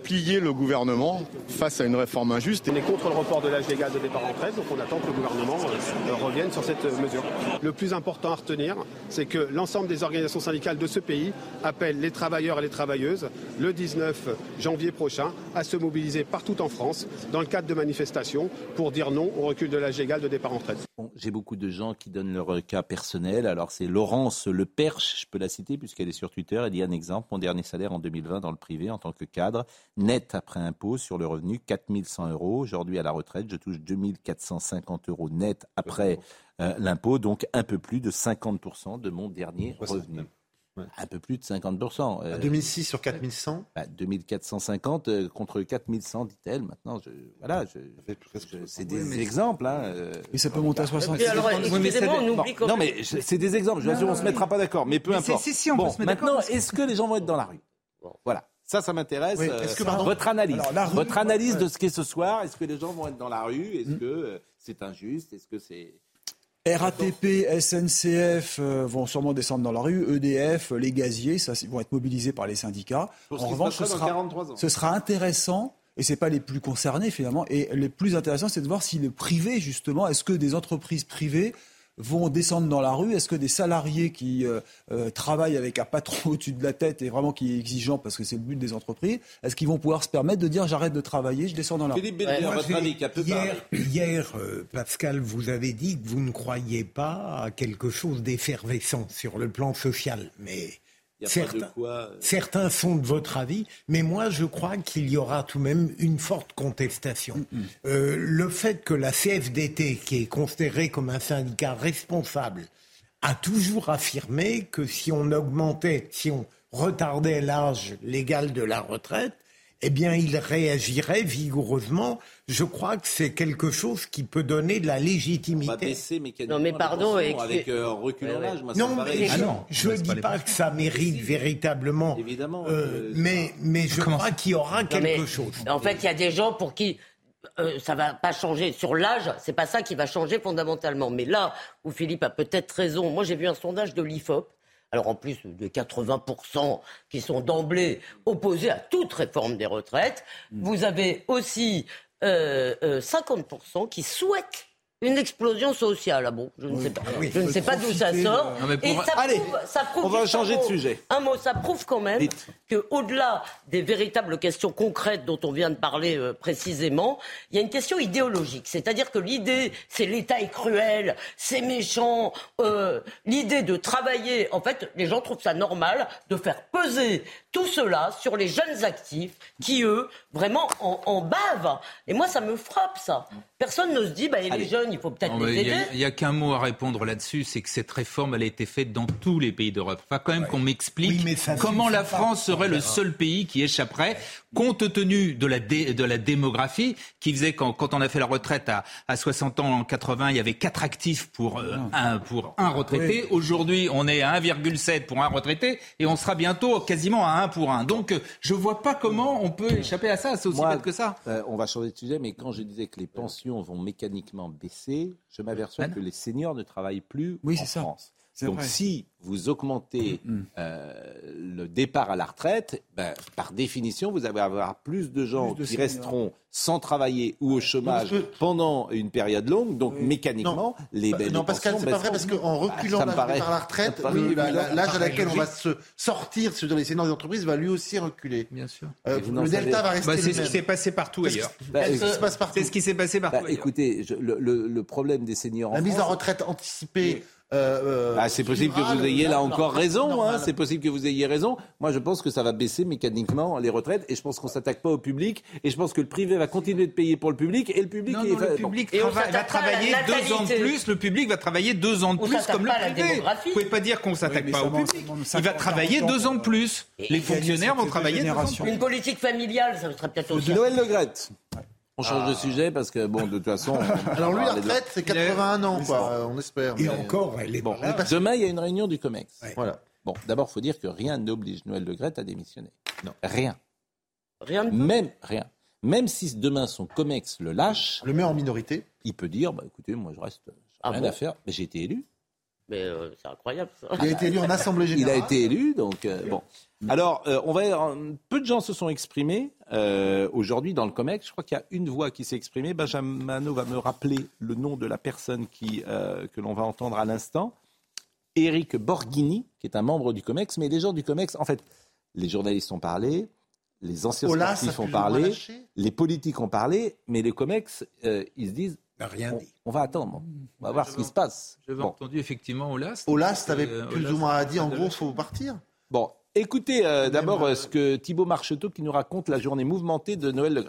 plier le gouvernement face à une réforme injuste. On est contre le report de l'âge légal de départ en retraite, donc on attend que le gouvernement euh, revienne sur cette euh, mesure. Le plus important à retenir, c'est que l'ensemble des organisations syndicales de ce pays appellent les travailleurs et les travailleuses le 19 janvier prochain à se mobiliser partout en France dans le cadre de manifestations pour dire non au recul de l'âge légal de départ en retraite. Bon, J'ai beaucoup de gens qui donnent leur cas personnel. Alors c'est Laurence Le Perche, je peux la citer puisqu'elle est sur Twitter. Elle dit un exemple, mon dernier salaire en 2020 dans le privé en tant que cadre, net après impôt sur le revenu, 4100 euros. Aujourd'hui à la retraite, je touche 2450 euros net après euh, l'impôt, donc un peu plus de 50% de mon dernier revenu. Un peu plus de 50%. euh, À 2006 sur 4100 bah, 2450 euh, contre 4100, dit-elle. Maintenant, je, voilà, je, je- c'est des exemples. Hein, euh. Et ça peut monter à 60. Et alors, Oui, mais excusez-moi, ça- on bon, oublie quand Non, mais c'est des exemples. Je vous assure, on ne se mettra pas d'accord, mais peu Mais importe. si, si, on peut bon, se mettre d'accord, maintenant, est-ce que les gens vont être dans la rue? Voilà. Ça, ça m'intéresse. Oui, euh, est-ce que, pardon votre analyse, Alors, la rue, votre analyse ouais. de ce qu'est ce soir. Est-ce que les gens vont être dans la rue? Est-ce que euh, c'est injuste? Est-ce que c'est RATP, SNCF euh, vont sûrement descendre dans la rue, EDF, les gaziers, ça, ils vont être mobilisés par les syndicats. Pour en revanche, ce sera, 43 ans. ce sera intéressant, et c'est pas les plus concernés finalement, et les plus intéressants, c'est de voir si le privé, justement, est-ce que des entreprises privées vont descendre dans la rue Est-ce que des salariés qui euh, euh, travaillent avec un patron au-dessus de la tête et vraiment qui est exigeant parce que c'est le but des entreprises, est-ce qu'ils vont pouvoir se permettre de dire j'arrête de travailler, je descends dans la rue? Philippe votre avis, qui a peu hier, hier, euh, Pascal, vous avez dit que vous ne croyez pas à quelque chose d'effervescent sur le plan social. Mais y a pas certains, de quoi. euh, certains sont de votre avis, mais moi je crois qu'il y aura tout de même une forte contestation. Euh, le fait que la CFDT, qui est considérée comme un syndicat responsable, a toujours affirmé que si on augmentait, si on retardait l'âge légal de la retraite, eh bien, il réagirait vigoureusement. Je crois que c'est quelque chose qui peut donner de la On va légitimité. baisser Non, mais pardon, pensions et- avec euh, recul Ouais, ouais. Non, mais Ah je non, je on ne pas dis pas que ça mérite véritablement. Évidemment. euh, euh, mais, mais je Comment crois qu'il y aura Non, quelque mais, chose. En fait, il y a des gens pour qui euh, ça va pas changer sur l'âge. C'est pas ça qui va changer fondamentalement. Mais là où Philippe a peut-être raison, moi j'ai vu un sondage de l'Ifop. Alors en plus de 80% qui sont d'emblée opposés à toute réforme des retraites, vous avez aussi euh, euh, 50% qui souhaitent une explosion sociale. Ah bon, je ne sais pas. oui, je ne sais pas d'où ça sort. Non, mais pour- Et ça Allez, ça prouve on va changer de mot. sujet. Un mot, ça prouve quand même Vite. que au-delà des véritables questions concrètes dont on vient de parler euh, précisément, il y a une question idéologique. C'est-à-dire que l'idée, c'est l'État est cruel, c'est méchant. euh, l'idée de travailler, en fait, les gens trouvent ça normal de faire peser tout cela sur les jeunes actifs qui, eux, vraiment en, en bavent. Et moi, ça me frappe, ça. Personne ne se dit, bah, les jeunes, il faut peut-être les Il aider. n'y a, qu'un mot à répondre là-dessus, c'est que cette réforme, elle a été faite dans tous les pays d'Europe. Enfin, quand même qu'on m'explique Oui, comment la pas. France serait le seul pays qui échapperait, compte tenu de la, dé- de la démographie, qui faisait quand, quand on a fait la retraite à, à 60 ans en 80, il y avait quatre actifs pour, euh, un, pour un retraité. Aujourd'hui, on est à 1,7 pour un retraité et on sera bientôt quasiment à 1 pour 1. Donc, euh, je vois pas comment on peut échapper à ça. C'est aussi Moi, bête que ça. euh, on va changer de sujet, mais quand je disais que les pensions vont mécaniquement baisser, je m'aperçois non. que les seniors ne travaillent plus Oui, en. France. Donc vrai. si vous augmentez euh, le départ à la retraite, ben, par définition, vous allez avoir plus de gens Plus de qui seniors. resteront sans travailler ou au chômage pendant une période longue. Donc mécaniquement, les Bah, non, Pascal, c'est pas vrai parce qu'en reculant Bah, l'âge paraît- de départ à la retraite, la- l'âge à laquelle on va se sortir sur les seniors des entreprises va lui aussi reculer. Bien sûr. Euh, le delta savez- va rester Bah, c'est ce qui s'est passé partout Parce que- ailleurs. Bah, C'est ce qui se passe partout. C'est ce qui s'est passé partout bah, écoutez, le, problème des seniors en La mise en retraite anticipée. Euh, euh, Ah, c'est possible que vous ayez là encore raison. Hein, c'est possible que vous ayez raison. Moi, je pense que ça va baisser mécaniquement les retraites et je pense qu'on s'attaque pas au public et je pense que le privé va continuer de payer pour le public et le public Non, est- non, le bon. public trava- va s'attaque travailler deux ans de plus. Le public va travailler deux ans de plus s'attaque comme le privé. démographie. Vous pouvez pas dire qu'on s'attaque mais pas au public. Il va 50, travailler 40 deux ans de plus. Les fonctionnaires vont travailler deux ans de générations. plus. Une politique familiale, ça serait peut-être aussi. Noël Le. On change de sujet parce que, bon, de toute façon. on- Alors lui, la retraite, c'est 81 ans, quoi, euh, on espère. Et mais- encore, elle est Bon, pas là. demain, il y a une réunion du COMEX. Voilà. Bon, d'abord, il faut dire que rien n'oblige Noël Le Graët à démissionner. Non. Rien. Rien de Même rien. Même si demain son COMEX le lâche, Le met en minorité. il peut dire bah, écoutez, moi je reste, j'ai Ah rien bon à faire. Mais j'ai été élu. Mais euh, c'est incroyable ça. Il a été élu en assemblée Il générale. a été élu, donc euh, bon. Alors, euh, on va, peu de gens se sont exprimés euh, aujourd'hui dans le COMEX. Je crois qu'il y a une voix qui s'est exprimée. Benjamin Mano va me rappeler le nom de la personne qui, euh, que l'on va entendre à l'instant. Éric Borghini, qui est un membre du COMEX. Mais les gens du COMEX, en fait, les journalistes ont parlé, les anciens Olas a sportifs ont parlé, les politiques ont parlé, mais les COMEX, euh, ils se disent n'a rien on, dit. on va attendre, on va voir ce qui se passe. J'avais Bon. entendu effectivement Olas. Olas, t'avais Euh, plus Olas, ou moins dit, en gros, faut partir. Bon, écoutez euh, d'abord euh, ce que Thibaut Marcheteau qui nous raconte la journée mouvementée de Noël Le.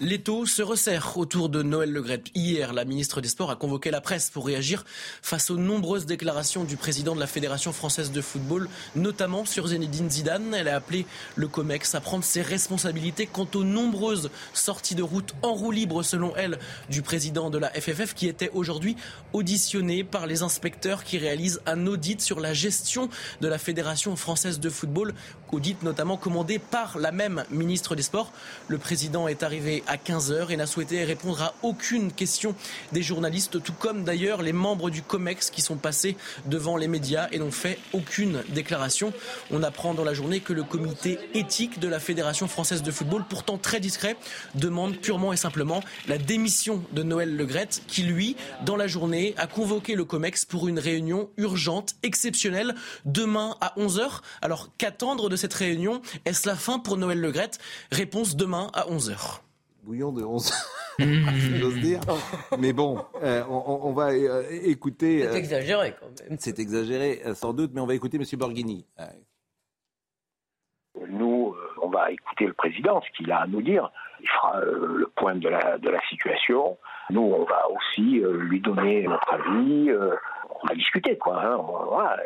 L'étau se resserre autour de Noël Legrette. Hier, la ministre des Sports a convoqué la presse pour réagir face aux nombreuses déclarations du président de la Fédération française de football, notamment sur Zinedine Zidane. Elle a appelé le COMEX à prendre ses responsabilités quant aux nombreuses sorties de route en roue libre, selon elle, du président de la FFF qui était aujourd'hui auditionné par les inspecteurs qui réalisent un audit sur la gestion de la Fédération française de football, audit notamment commandé par la même ministre des Sports. Le président est arrivé à 15h et n'a souhaité répondre à aucune question des journalistes, tout comme d'ailleurs les membres du COMEX qui sont passés devant les médias et n'ont fait aucune déclaration. On apprend dans la journée que le comité éthique de la Fédération française de football, pourtant très discret, demande purement et simplement la démission de Noël Legrette, qui lui, dans la journée, a convoqué le COMEX pour une réunion urgente, exceptionnelle, demain à 11h. Alors qu'attendre de cette réunion Est-ce la fin pour Noël Legrette Réponse demain à 11h. Bouillon de 11. si j'ose dire. Mais bon, euh, on, on va euh, écouter. C'est euh, exagéré quand même. C'est exagéré, sans doute, mais on va écouter M. Borghini. Nous, on va écouter le président, ce qu'il a à nous dire. Il fera euh, le point de la, de la situation. Nous, on va aussi euh, lui donner notre avis. euh, on va discuter, quoi. hein. Voilà.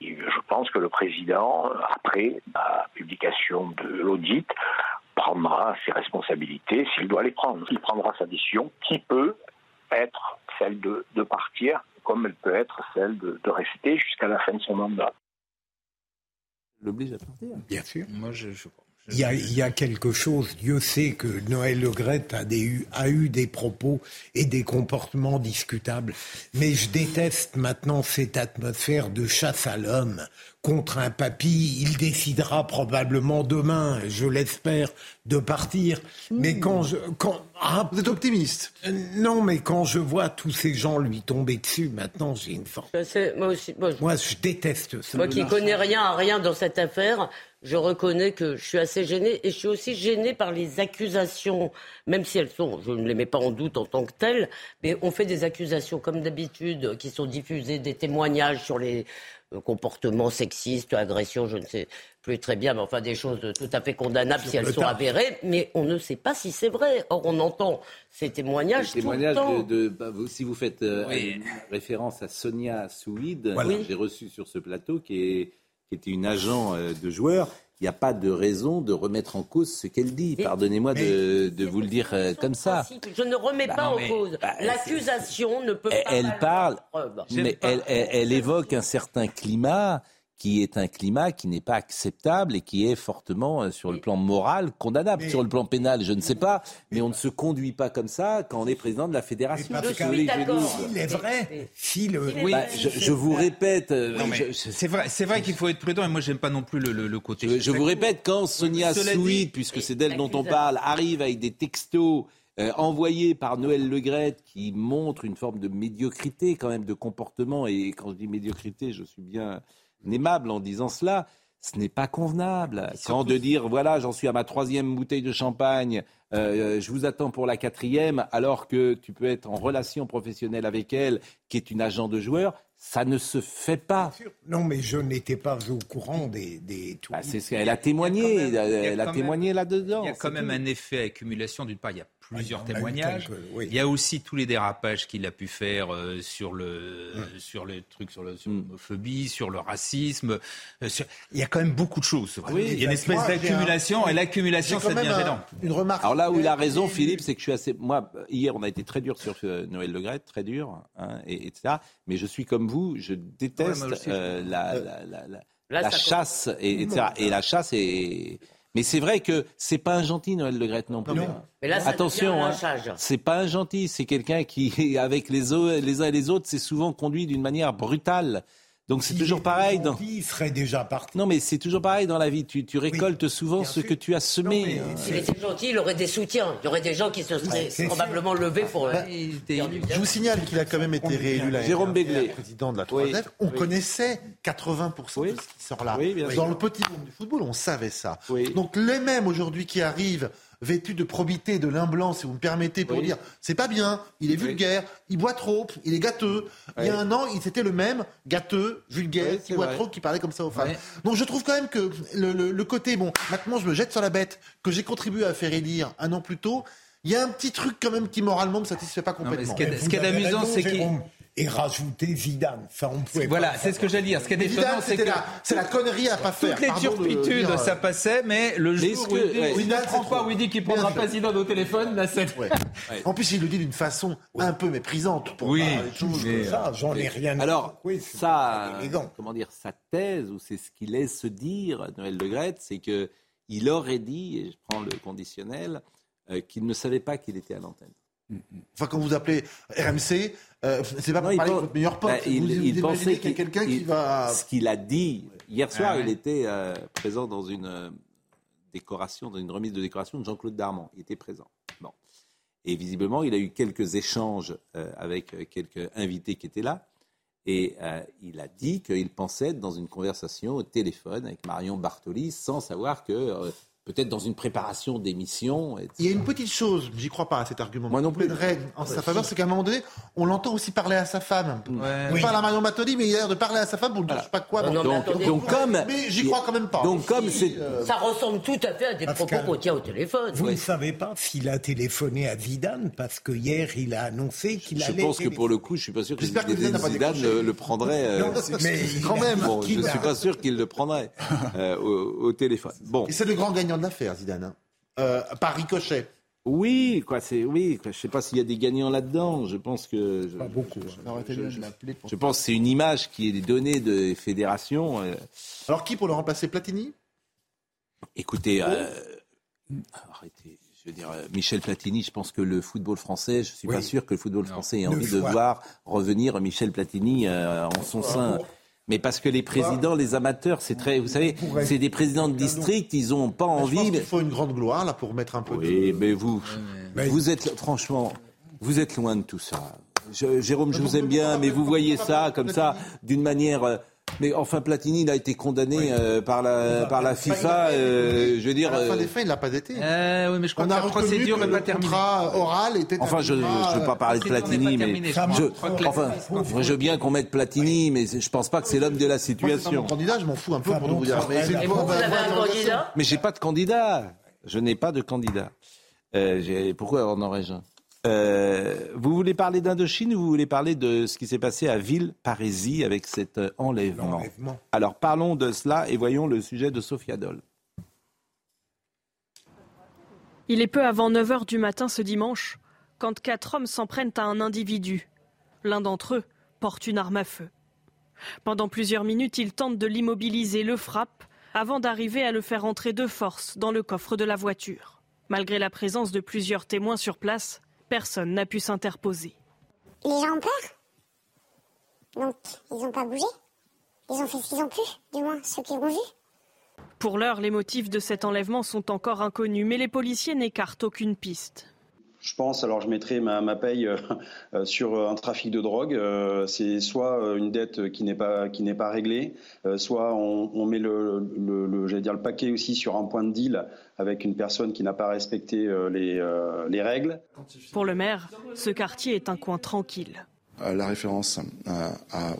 Et je pense que le président, après la publication de l'audit, prendra ses responsabilités s'il doit les prendre. Il prendra sa décision qui peut être celle de, de partir, comme elle peut être celle de, de rester jusqu'à la fin de son mandat. L'oblige à partir? Bien sûr. Moi, je, je- Il y, a, quelque chose, Dieu sait que Noël Le Gret a, a eu des propos et des comportements discutables. Mais je déteste maintenant cette atmosphère de chasse à l'homme contre un papy. Il décidera probablement demain, je l'espère, de partir. Mais quand je... Quand, ah, Vous êtes optimiste euh, Non, mais quand je vois tous ces gens lui tomber dessus, maintenant j'ai une forme. Moi aussi. Moi, je- Moi, je déteste ça. Moi qui connais rien à rien dans cette affaire, je reconnais que je suis assez gênée et je suis aussi gênée par les accusations, même si elles sont, je ne les mets pas en doute en tant que telles, mais on fait des accusations comme d'habitude qui sont diffusées, des témoignages sur les euh, comportements sexistes, agressions, je ne sais plus très bien, mais enfin des choses tout à fait condamnables si elles le sont avérées, mais on ne sait pas si c'est vrai. Or, on entend ces témoignages tout le temps. de, de- bah, vous- si vous faites euh, Oui. référence à Sonia Souid, Voilà. que j'ai reçue sur ce plateau, qui, est, qui était une agent euh, de joueur, il n'y a pas de raison de remettre en cause ce qu'elle dit. Pardonnez-moi de, de vous le dire euh, comme ça. Je ne remets Bah pas non, en mais- cause. bah, L'accusation ne peut Elle, pas. elle parle, preuve. mais elle, elle- elle évoque un certain climat qui est un climat qui n'est pas acceptable et qui est fortement, euh, sur le plan moral, condamnable. Sur le plan pénal, je ne sais pas, mais on ne se conduit pas comme ça quand on est président de la fédération. S'il est vrai, si le... Bah, je, je vous répète, euh, je- c'est vrai, c'est vrai qu'il faut être prudent et moi j'aime pas non plus le, le- le côté. Je, je vous répète, quand Sonia Souid, puisque c'est d'elle dont on parle, arrive avec des textos euh, envoyés par Noël Legrette qui montrent une forme de médiocrité quand même de comportement, et quand je dis médiocrité, je suis bien aimable en disant cela, ce n'est pas convenable. Quand de dire, voilà, j'en suis à ma troisième bouteille de champagne, euh, je vous attends pour la quatrième, alors que tu peux être en relation professionnelle avec elle, qui est une agent de joueur, ça ne se fait pas. Non, mais je n'étais pas au courant des... des Bah, c'est ce qu'elle a témoigné, elle a témoigné là-dedans. Il y a quand même un effet accumulation. D'une part, il y a plusieurs Ah, eu témoignages. quelques, oui. Il y a aussi tous les dérapages qu'il a pu faire euh, sur le sur les trucs sur sur Mm. l'homophobie, sur le racisme. euh, sur- Il y a quand même beaucoup de choses. Oui, il y a une espèce moi, j'ai d'accumulation un- et l'accumulation, devient même un- gênant. Une remarque. Alors là où il a raison, Philippe, c'est que je suis assez. Moi, hier, on a été très dur sur euh, Noël Le Gret, très dur, hein, et, etc. Mais je suis comme vous, je déteste Ouais, je euh, la, la, la, la- Là, la ça chasse, et, etc. Et la chasse est. Mais c'est vrai que c'est pas un gentil, Noël Le Gret, non plus. Mais là, ça Attention, hein, c'est pas un gentil, c'est quelqu'un qui, avec les, uns et les autres, c'est souvent conduit d'une manière brutale. Donc c'est toujours pareil. Dans... Il serait déjà parti. Non, mais c'est toujours pareil dans la vie. Tu, tu récoltes souvent ce que tu as semé. hein. S'il était gentil, il aurait des soutiens. Il y aurait des gens qui se seraient probablement levés pour. Bah, Je vous signale qu'il a quand même été réélu l'année Jérôme dernière Béglé. président de la Oui, 3F. On oui. connaissait 80% de ce qui sort là. Oui, bien Dans sûr. le petit monde du football, on savait ça. Oui. Donc les mêmes aujourd'hui qui arrivent vêtus de probité, de lin blanc, si vous me permettez, pour Oui. dire c'est pas bien, il est Oui. vulgaire, il boit trop, il est gâteux. Il y a un an, il c'était le même, gâteux, vulgaire, Oui, qui boit vrai. trop, qui parlait comme ça aux femmes. Donc je trouve quand même que le, le- le côté, bon, maintenant je me jette sur la bête, que j'ai contribué à faire élire un an plus tôt, il y a un petit truc quand même qui moralement me satisfait pas complètement. ce qui est- ce qui est amusant, c'est qu'il-. Et rajouter Zidane. Ça, on pouvait Voilà, c'est ce que j'allais dire. Ce qui est Mais étonnant, Zidane, c'est que la- c'est la connerie à pas faire. toutes les le turpitudes, ça passait, mais le jour où il ne prend c'est pas, où il dit qu'il prendra pas Zidane au téléphone, là, c'est... Ouais. En plus, il le dit d'une façon un peu méprisante. Pour Oui, mais, Ça, j'en ai rien à Alors, Oui, ça, élégant. comment dire, sa thèse, ou c'est ce qu'il laisse dire, Noël de Grette, c'est que il aurait dit, et je prends le conditionnel, euh, qu'il ne savait pas qu'il était à l'antenne. Enfin, quand vous appelez RMC, euh, c'est pas pour Non, parler de pense- votre meilleur pote. Bah, il, vous, il vous pensait qu'il y a quelqu'un qui va. Ce qu'il a dit hier soir, Ah ouais. il était euh, présent dans une euh, décoration, dans une remise de décoration de Jean-Claude Darmon. Il était présent. Bon. Et visiblement, il a eu quelques échanges euh, avec quelques invités qui étaient là. Et il a dit qu'il pensait être dans une conversation au téléphone avec Marion Bartoli sans savoir que peut-être dans une préparation d'émission. Il y a une petite chose, j'y crois pas à cet argument. Moi non plus. en sa faveur, c'est qu'à un moment donné, on l'entend aussi parler à sa femme. Il parle à Marion Mattoli, mais il a l'air de parler à sa femme pour ne je sais pas quoi. Non, donc, donc, comme. Mais j'y crois quand même pas. Donc comme c'est. Ça ressemble tout à fait à des propos qu'on tient au téléphone. Vous ne savez pas s'il a téléphoné à Zidane parce que hier il a annoncé qu'il allait. Je pense que pour le coup, je suis pas sûr que Zidane, le, prendrait. Euh, mais quand même. Bon, je suis pas sûr qu'il le prendrait euh, au, téléphone. Bon. Et c'est le grand gagnant de l'affaire, Zidane. Hein. Euh, par ricochet. Oui, quoi, c'est oui. Quoi, je sais pas s'il y a des gagnants là-dedans. Je pense que pas beaucoup. Je, pense que c'est une image qui est donnée des fédérations. Euh. Alors qui pour le remplacer Platini? Écoutez, euh, arrêtez. Je veux dire, Michel Platini, je pense que le football français, je suis pas sûr que le football français ait envie de voir revenir Michel Platini en son sein. Mais parce que les présidents, les amateurs, c'est très, vous savez, c'est des présidents de district, ils ont pas envie. Je pense qu'il faut une grande gloire là pour mettre un peu. Oui, mais vous, vous êtes franchement, vous êtes loin de tout ça. Jérôme, je vous aime bien, mais vous voyez ça comme ça d'une manière euh, mais enfin, Platini, il a été condamné euh, par la, par la FIFA. Euh, je veux dire. À la fin des fins, il n'a pas été. Euh, oui, mais je crois que la procédure n'est pas terminée. oral était. Enfin, je ne veux pas parler de Platini, mais je, enfin, je veux bien qu'on mette Platini, mais je pense pas que c'est l'homme de la situation. Moi, mon candidat, je m'en fous un peu pour vous dire. Mais vous avez un candidat Mais j'ai pas de candidat. Je n'ai pas de candidat. pourquoi en aurais-je un euh, vous voulez parler d'Indochine ou vous voulez parler de ce qui s'est passé à Villeparisis avec cet euh, enlèvement? Alors parlons de cela et voyons le sujet de Sophia Dole. Il est peu avant 9 h du matin ce dimanche quand quatre hommes s'en prennent à un individu. L'un d'entre eux porte une arme à feu. Pendant plusieurs minutes, ils tentent de l'immobiliser, le frappent, avant d'arriver à le faire entrer de force dans le coffre de la voiture. Malgré la présence de plusieurs témoins sur place, Personne n'a pu s'interposer. Les gens ont peur Donc, ils n'ont pas bougé Ils ont fait ce qu'ils ont pu, du moins ceux qui l'ont vu Pour l'heure, les motifs de cet enlèvement sont encore inconnus, mais les policiers n'écartent aucune piste. Je pense, alors je mettrai ma, paye euh, euh, sur un trafic de drogue. Euh, c'est soit une dette qui n'est pas qui n'est pas réglée, soit on, met le, le, dire le paquet aussi sur un point de deal avec une personne qui n'a pas respecté les règles. Pour le maire, ce quartier est un coin tranquille. Euh, la référence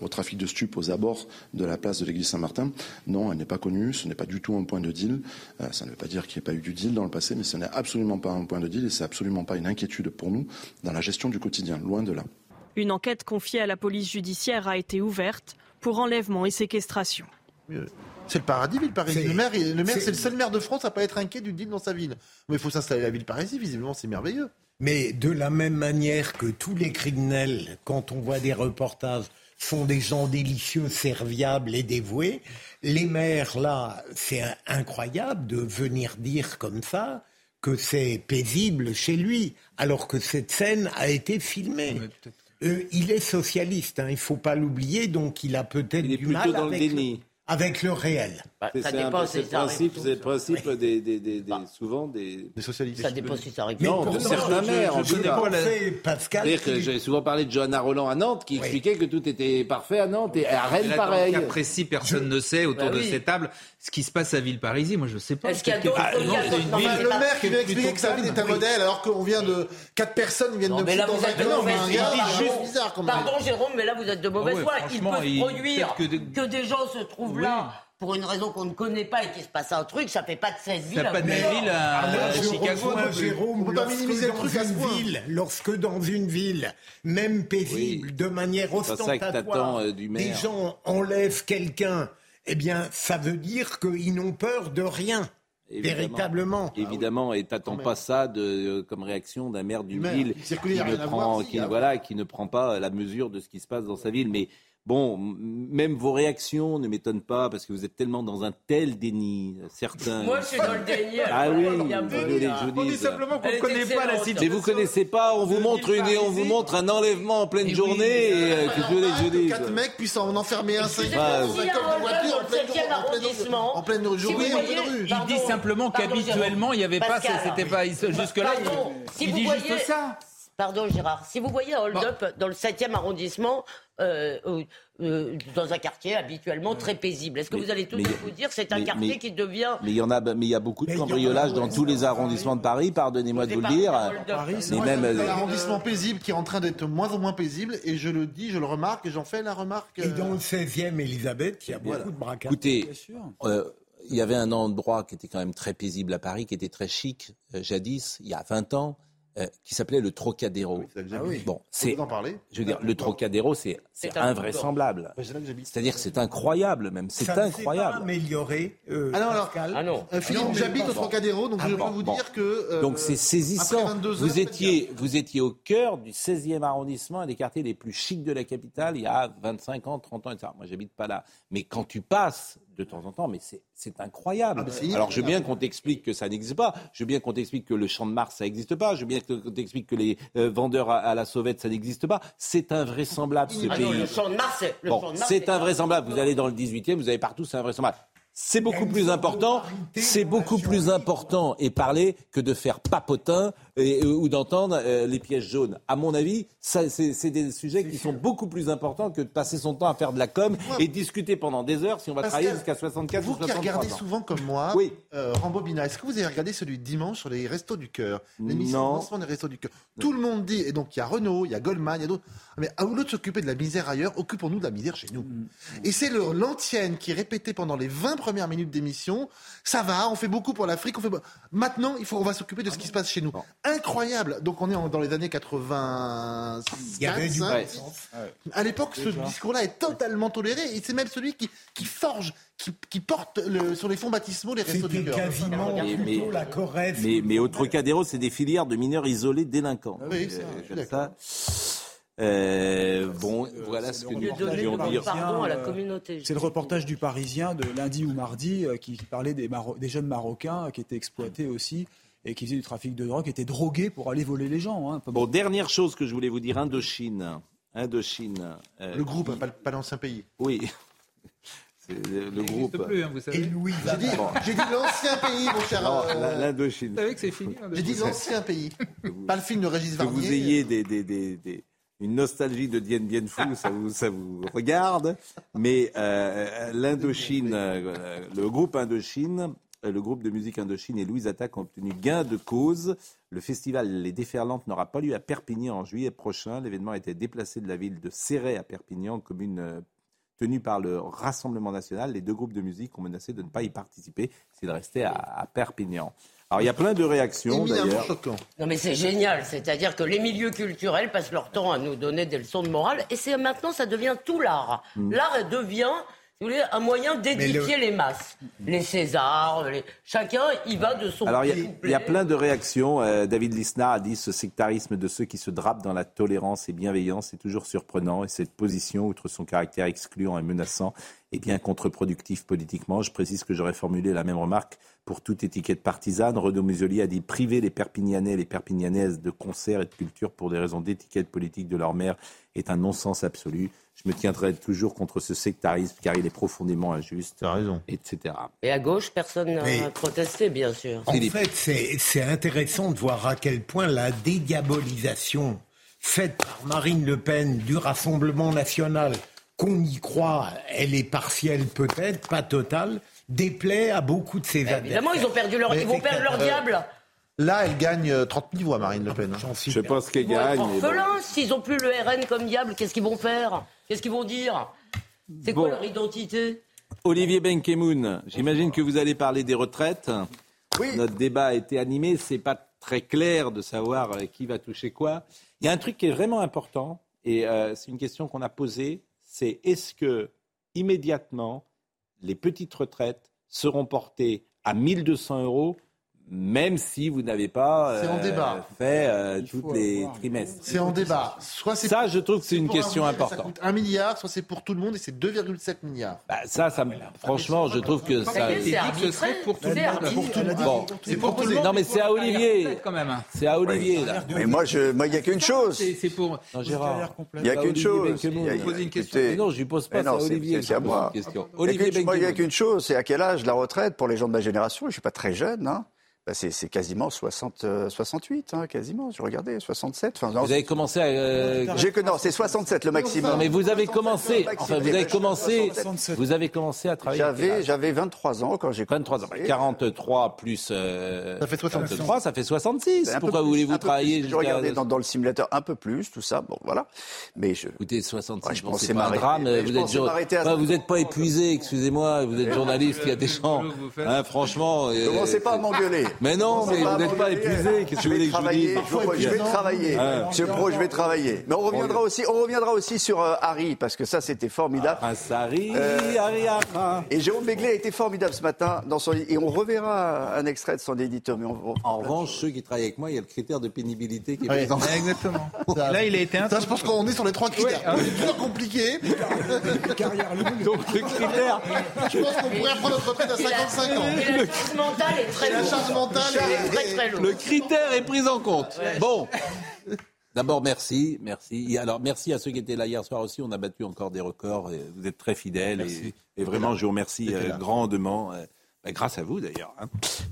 au trafic de stupes aux abords de la place de l'église Saint-Martin, non, elle n'est pas connue, ce n'est pas du tout un point de deal. Euh, ça ne veut pas dire qu'il n'y ait pas eu du deal dans le passé, mais ce n'est absolument pas un point de deal et c'est absolument pas une inquiétude pour nous dans la gestion du quotidien, loin de là. Une enquête confiée à la police judiciaire a été ouverte pour enlèvement et séquestration. C'est le paradis, Ville-Paris. Le maire, le maire c'est le seul maire de France à pas être inquiet du deal dans sa ville. Mais il faut s'installer à la Ville-Paris, visiblement, c'est merveilleux. Mais de la même manière que tous les criminels, quand on voit des reportages, sont des gens délicieux, serviables et dévoués, les maires, là, c'est incroyable de venir dire comme ça que c'est paisible chez lui, alors que cette scène a été filmée. Euh, il est socialiste, hein, il ne faut pas l'oublier, donc il a peut-être du mal dans avec le déni avec le réel. Bah, ça dépend c'est le principe, c'est le principe des, des, des, des souvent des, des socialistes. Ça dépend si ça arrive. Non, de certains maires. Je, pas la... Pascal. Que j'ai souvent parlé de Johanna Roland à Nantes, qui expliquait que tout était parfait à Nantes et à Rennes pareil. Dans le cas précis, personne ne sait autour bah de ces tables ce qui se passe à Villeparisis. Moi, je ne sais pas. Est-ce qu'il y a d'autres ah, Le maire qui vient expliquer que sa ville est un modèle, alors qu'on vient de quatre personnes viennent de. Mais là, vous êtes de mauvaise foi. Pardon, Jérôme, mais là, vous êtes de mauvaise foi. Il peut se produire que des gens se trouvent là pour une raison qu'on ne connaît pas et qu'il se passe un truc, ça fait pas de cette ville. Ça pas de ville à, à, Chicago. Jérôme, on peut pas minimiser le truc à ce ville, lorsque dans une ville, même paisible, de manière ostentatoire, euh, des gens enlèvent quelqu'un, eh bien, ça veut dire qu'ils n'ont peur de rien. véritablement. Évidemment, et t'attends pas ça de, euh, comme réaction d'un maire d'une ville qui ne, prend, qui, voilà, qui ne prend pas la mesure de ce qui se passe dans sa ville. Mais Bon, même vos réactions ne m'étonnent pas parce que vous êtes tellement dans un tel déni, certains. Moi, je suis dans le déni. Ah oui, je On dit simplement qu'on ne connaît pas la situation. Mais vous connaissez pas, on vous montre une, on vous montre un enlèvement en pleine journée. et euh, que je les je dis. Quatre mecs puissent en enfermer un cinquième en pleine journée, en pleine rue. Il dit simplement qu'habituellement, il n'y avait pas, c'était pas jusque-là. Il dit juste ça. Pardon Gérard, si vous voyez un hold-up dans le 7e arrondissement, euh, euh, euh, dans un quartier habituellement très paisible, est-ce que Mais- vous allez tout mais- vous dire c'est un mais- quartier mais- qui devient... Mais il y en a, mais il y a beaucoup de cambriolages dans tous les arrondissements de Paris. Pardonnez-moi de vous le dire. Paris, c'est même, un arrondissement paisible qui est en train d'être moins en moins paisible. Et je le dis, je le remarque, et j'en fais la remarque. Et dans le 16e, Elisabeth, il y a beaucoup de braquages. Écoutez, il y avait un endroit qui était quand même très paisible à Paris, qui était très chic jadis, il y a 20 ans, euh, qui s'appelait le Trocadéro. Bon, c'est, Vous en parlez je veux dire, le Trocadéro, c'est, invraisemblable. J'habite. C'est-à-dire que c'est incroyable même, c'est Ça ne s'est pas incroyable. amélioré. euh, Ah non, alors, Pascal. Euh, Philippe, Non, mais j'habite pas- au Trocadéro, donc Ah je bon, peux vous bon. dire que. euh, Donc c'est saisissant. après 22 heures, vous, étiez, vous étiez au cœur du 16e arrondissement, un des quartiers les plus chics de la capitale, il y a 25 ans, 30 ans, etc. Moi, j'habite pas là. Mais quand tu passes de temps en temps, mais c'est, incroyable. Ah, Alors, je veux bien qu'on t'explique que ça n'existe pas. Je veux bien qu'on t'explique que le champ de Mars, ça n'existe pas. Je veux bien qu'on t'explique que les euh, vendeurs à, à la sauvette, ça n'existe pas. C'est invraisemblable, ce Ah pays. non, le champ de Mars, c'est- Bon, invraisemblable. Vous allez dans le 18e, vous allez partout, c'est invraisemblable. C'est beaucoup plus important, c'est beaucoup plus important et parler que de faire papotin et, ou d'entendre euh, les pièges jaunes. À mon avis, ça, c'est c'est des sujets qui sont beaucoup plus importants que de passer son temps à faire de la com et discuter pendant des heures si on va Pascal, travailler jusqu'à 64 ou Vous qui 63 regardez ans. souvent comme moi, Oui. euh, Rambobina, est-ce que vous avez regardé celui de dimanche sur les Restos du Cœur L'émission Non. de lancement des Restos du Cœur? Tout le monde dit, et donc il y a Renault, il y a Goldman, il y a d'autres. Mais au lieu de s'occuper de la misère ailleurs, occupons-nous de la misère chez nous. Mm. Et c'est le l'antienne qui répétait pendant les 20 premières minutes d'émission ça va, on fait beaucoup pour l'Afrique, on fait. Maintenant, il faut, on va s'occuper de ce qui se passe chez nous. Incroyable. Donc on est en- dans les années 80. Il y avait du hein. bon sens. À l'époque, ce discours-là est totalement toléré et c'est même celui qui, qui forge, qui, qui porte le- sur les fonds baptismaux les restos du cœur. quasiment Mais- plutôt mais- la Corrèze. Mais, mais au Trocadéro, c'est des filières de mineurs isolés délinquants. Oui, c'est Euh, je suis. Euh, bon, voilà ce que nous pouvions dire. euh. C'est le reportage du Parisien de lundi ou mardi euh, qui, qui parlait des, Maro- des jeunes Marocains qui étaient exploités aussi et qui faisaient du trafic de drogue, qui étaient drogués pour aller voler les gens. hein. Bon, dernière chose que je voulais vous dire, Indochine. Indochine. euh, Le groupe, pas, pas l'ancien pays. Oui. C'est le, le groupe. plus, hein, vous savez. J'ai dit, j'ai dit l'ancien pays, mon cher. Euh, l'Indochine. Vous savez que c'est fini. J'ai dit l'ancien pays. Pas le film de Régis Que Varnier. vous ayez des, des- des- des- une nostalgie de Dien Bien Phu, ça vous, ça vous regarde. Mais euh, l'Indochine, euh, le groupe Indochine, euh, le groupe de musique Indochine et Louise Attaque ont obtenu gain de cause. Le festival Les Déferlantes n'aura pas lieu à Perpignan en juillet prochain. L'événement a été déplacé de la ville de Céret à Perpignan, commune tenue par le Rassemblement national. Les deux groupes de musique ont menacé de ne pas y participer s'ils restaient à Perpignan. Alors il y a plein de réactions d'ailleurs. choquant. Non mais c'est génial, c'est-à-dire que les milieux culturels passent leur temps à nous donner des leçons de morale et c'est maintenant ça devient tout l'art. Mm. L'art devient vous voulez, un moyen d'édifier les masses. Les Césars, les- chacun y va de son Alors, il y a- y, plein de réactions. Euh, David Lisnard a dit ce sectarisme de ceux qui se drapent dans la tolérance et bienveillance est toujours surprenant. Et cette position, outre son caractère excluant et menaçant, est bien contre-productif politiquement. Je précise que j'aurais formulé la même remarque pour toute étiquette partisane. Renaud Muselier a dit priver les Perpignanais et les Perpignanaises de concerts et de culture pour des raisons d'étiquette politique de leur mère est un non-sens absolu. Je me tiendrai toujours contre ce sectarisme car il est profondément injuste. raison. Etc. Et à gauche, personne n'a protesté, bien sûr. En fait, c'est intéressant de voir à quel point la dédiabolisation faite par Marine Le Pen du Rassemblement national, qu'on y croit, elle est partielle peut-être, pas totale, déplaît à beaucoup de ses adversaires. Évidemment, ils, ont perdu leur, ils vont perdre leur Euh, diable. Là, elle gagne euh, 30 000 voix, Marine Le Pen. hein. Je pense qu'elle gagne. bon. S'ils n'ont plus le RN comme diable, qu'est-ce qu'ils vont faire? Qu'est-ce qu'ils vont dire? C'est quoi Bon. leur identité? Olivier Benkemoun, j'imagine que vous allez parler des retraites. Notre débat a été animé, c'est pas très clair de savoir euh, qui va toucher quoi. Il y a un truc qui est vraiment important, et euh, c'est une question qu'on a posée, c'est est-ce que immédiatement les petites retraites seront portées à 1200 euros, même si vous n'avez pas C'est en euh, débat. fait euh, tous les trimestres C'est en débat. Soit c'est Ça, je trouve que c'est une un question milliard, Ça importante. coûte 1 milliard, soit c'est pour tout le monde et c'est 2,7 milliards. Bah, ça, ça, me- franchement, je trouve que ça. C'est dit que ce serait pour tout le monde. Pour tout le monde. C'est. Non, mais c'est à Olivier. C'est à Olivier, là. Mais moi, je, moi, il n'y a qu'une chose. C'est c'est pour. Non, Gérard. Il n'y a qu'une chose. Non, je lui pose pas, c'est à c'est- Olivier. c'est à moi. une question. Il y a Olivier qu'une- moi, il n'y a qu'une chose, c'est à quel âge la retraite pour les gens de ma génération? Je ne suis pas très jeune. Hein. Bah, c'est c'est quasiment 60, euh, 68, hein, quasiment. Je regardais, 67. Enfin, non, Vous avez commencé à. euh, J'ai que non, c'est 67 le maximum. Non, mais vous avez commencé. Enfin, vous avez commencé. 67. Vous avez commencé à travailler. J'avais, j'avais 23 ans quand j'ai 23 ans. 43 plus. euh, Ça fait 66. 63, ça fait 66. Un peu Pourquoi plus, voulez-vous travailler plus. Je jusqu'à- regardais dans, dans le simulateur un peu plus, tout ça. Bon, voilà. Mais je. Écoutez, 66, Ouais, je bon, pensais c'est pas un m'arrêter. drame. Vous êtes, jour- Enfin, ça. vous n'êtes pas épuisé, excusez-moi. Vous êtes journaliste, il y a des gens. Hein, franchement. euh, Commencez pas à m'engueuler. Mais non, mais vous n'êtes pas épuisé. Qu'est-ce que Je vous voulez vais que je vous travailler. dise Je, je vais travailler. Ah. Monsieur Pro, je vais travailler. Mais on reviendra aussi, on reviendra aussi sur euh, Harry parce que ça c'était formidable. Prince Harry, Euh, Harry, Harry. Et Jérôme Béglé a été formidable ce matin dans son et on reverra un extrait de son édito. Mais on, En revanche, ceux qui travaillent avec moi, il y a le critère de pénibilité qui est Oui. présent. Exactement. Là, il a été un Ça, je pense qu'on est sur les trois critères. Ouais, C'est plus compliqué. Donc le critère, Je pense qu'on pourrait reprendre notre retraite à 55 ans. Et la charge mentale est très lourde. Est très très le critère est pris en compte. Bon. D'abord, merci, merci. Et alors, merci à ceux qui étaient là hier soir aussi. On a battu encore des records. Et vous êtes très fidèles. Et, et vraiment, je vous remercie euh, grandement. euh, bah, grâce à vous, d'ailleurs. hein.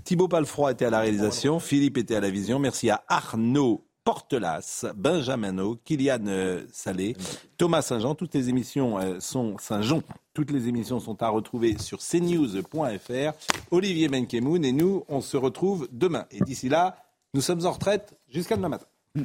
Thibaut Palfroy était à la réalisation. Philippe était à la vision. Merci à Arnaud Portelas, Benjamin Kylian euh, Salé, Thomas Saint-Jean. Toutes les émissions euh, sont Saint-Jean. Toutes les émissions sont à retrouver sur cnews.fr. Olivier Benkemoun et nous, on se retrouve demain. Et d'ici là, nous sommes en retraite jusqu'à demain matin.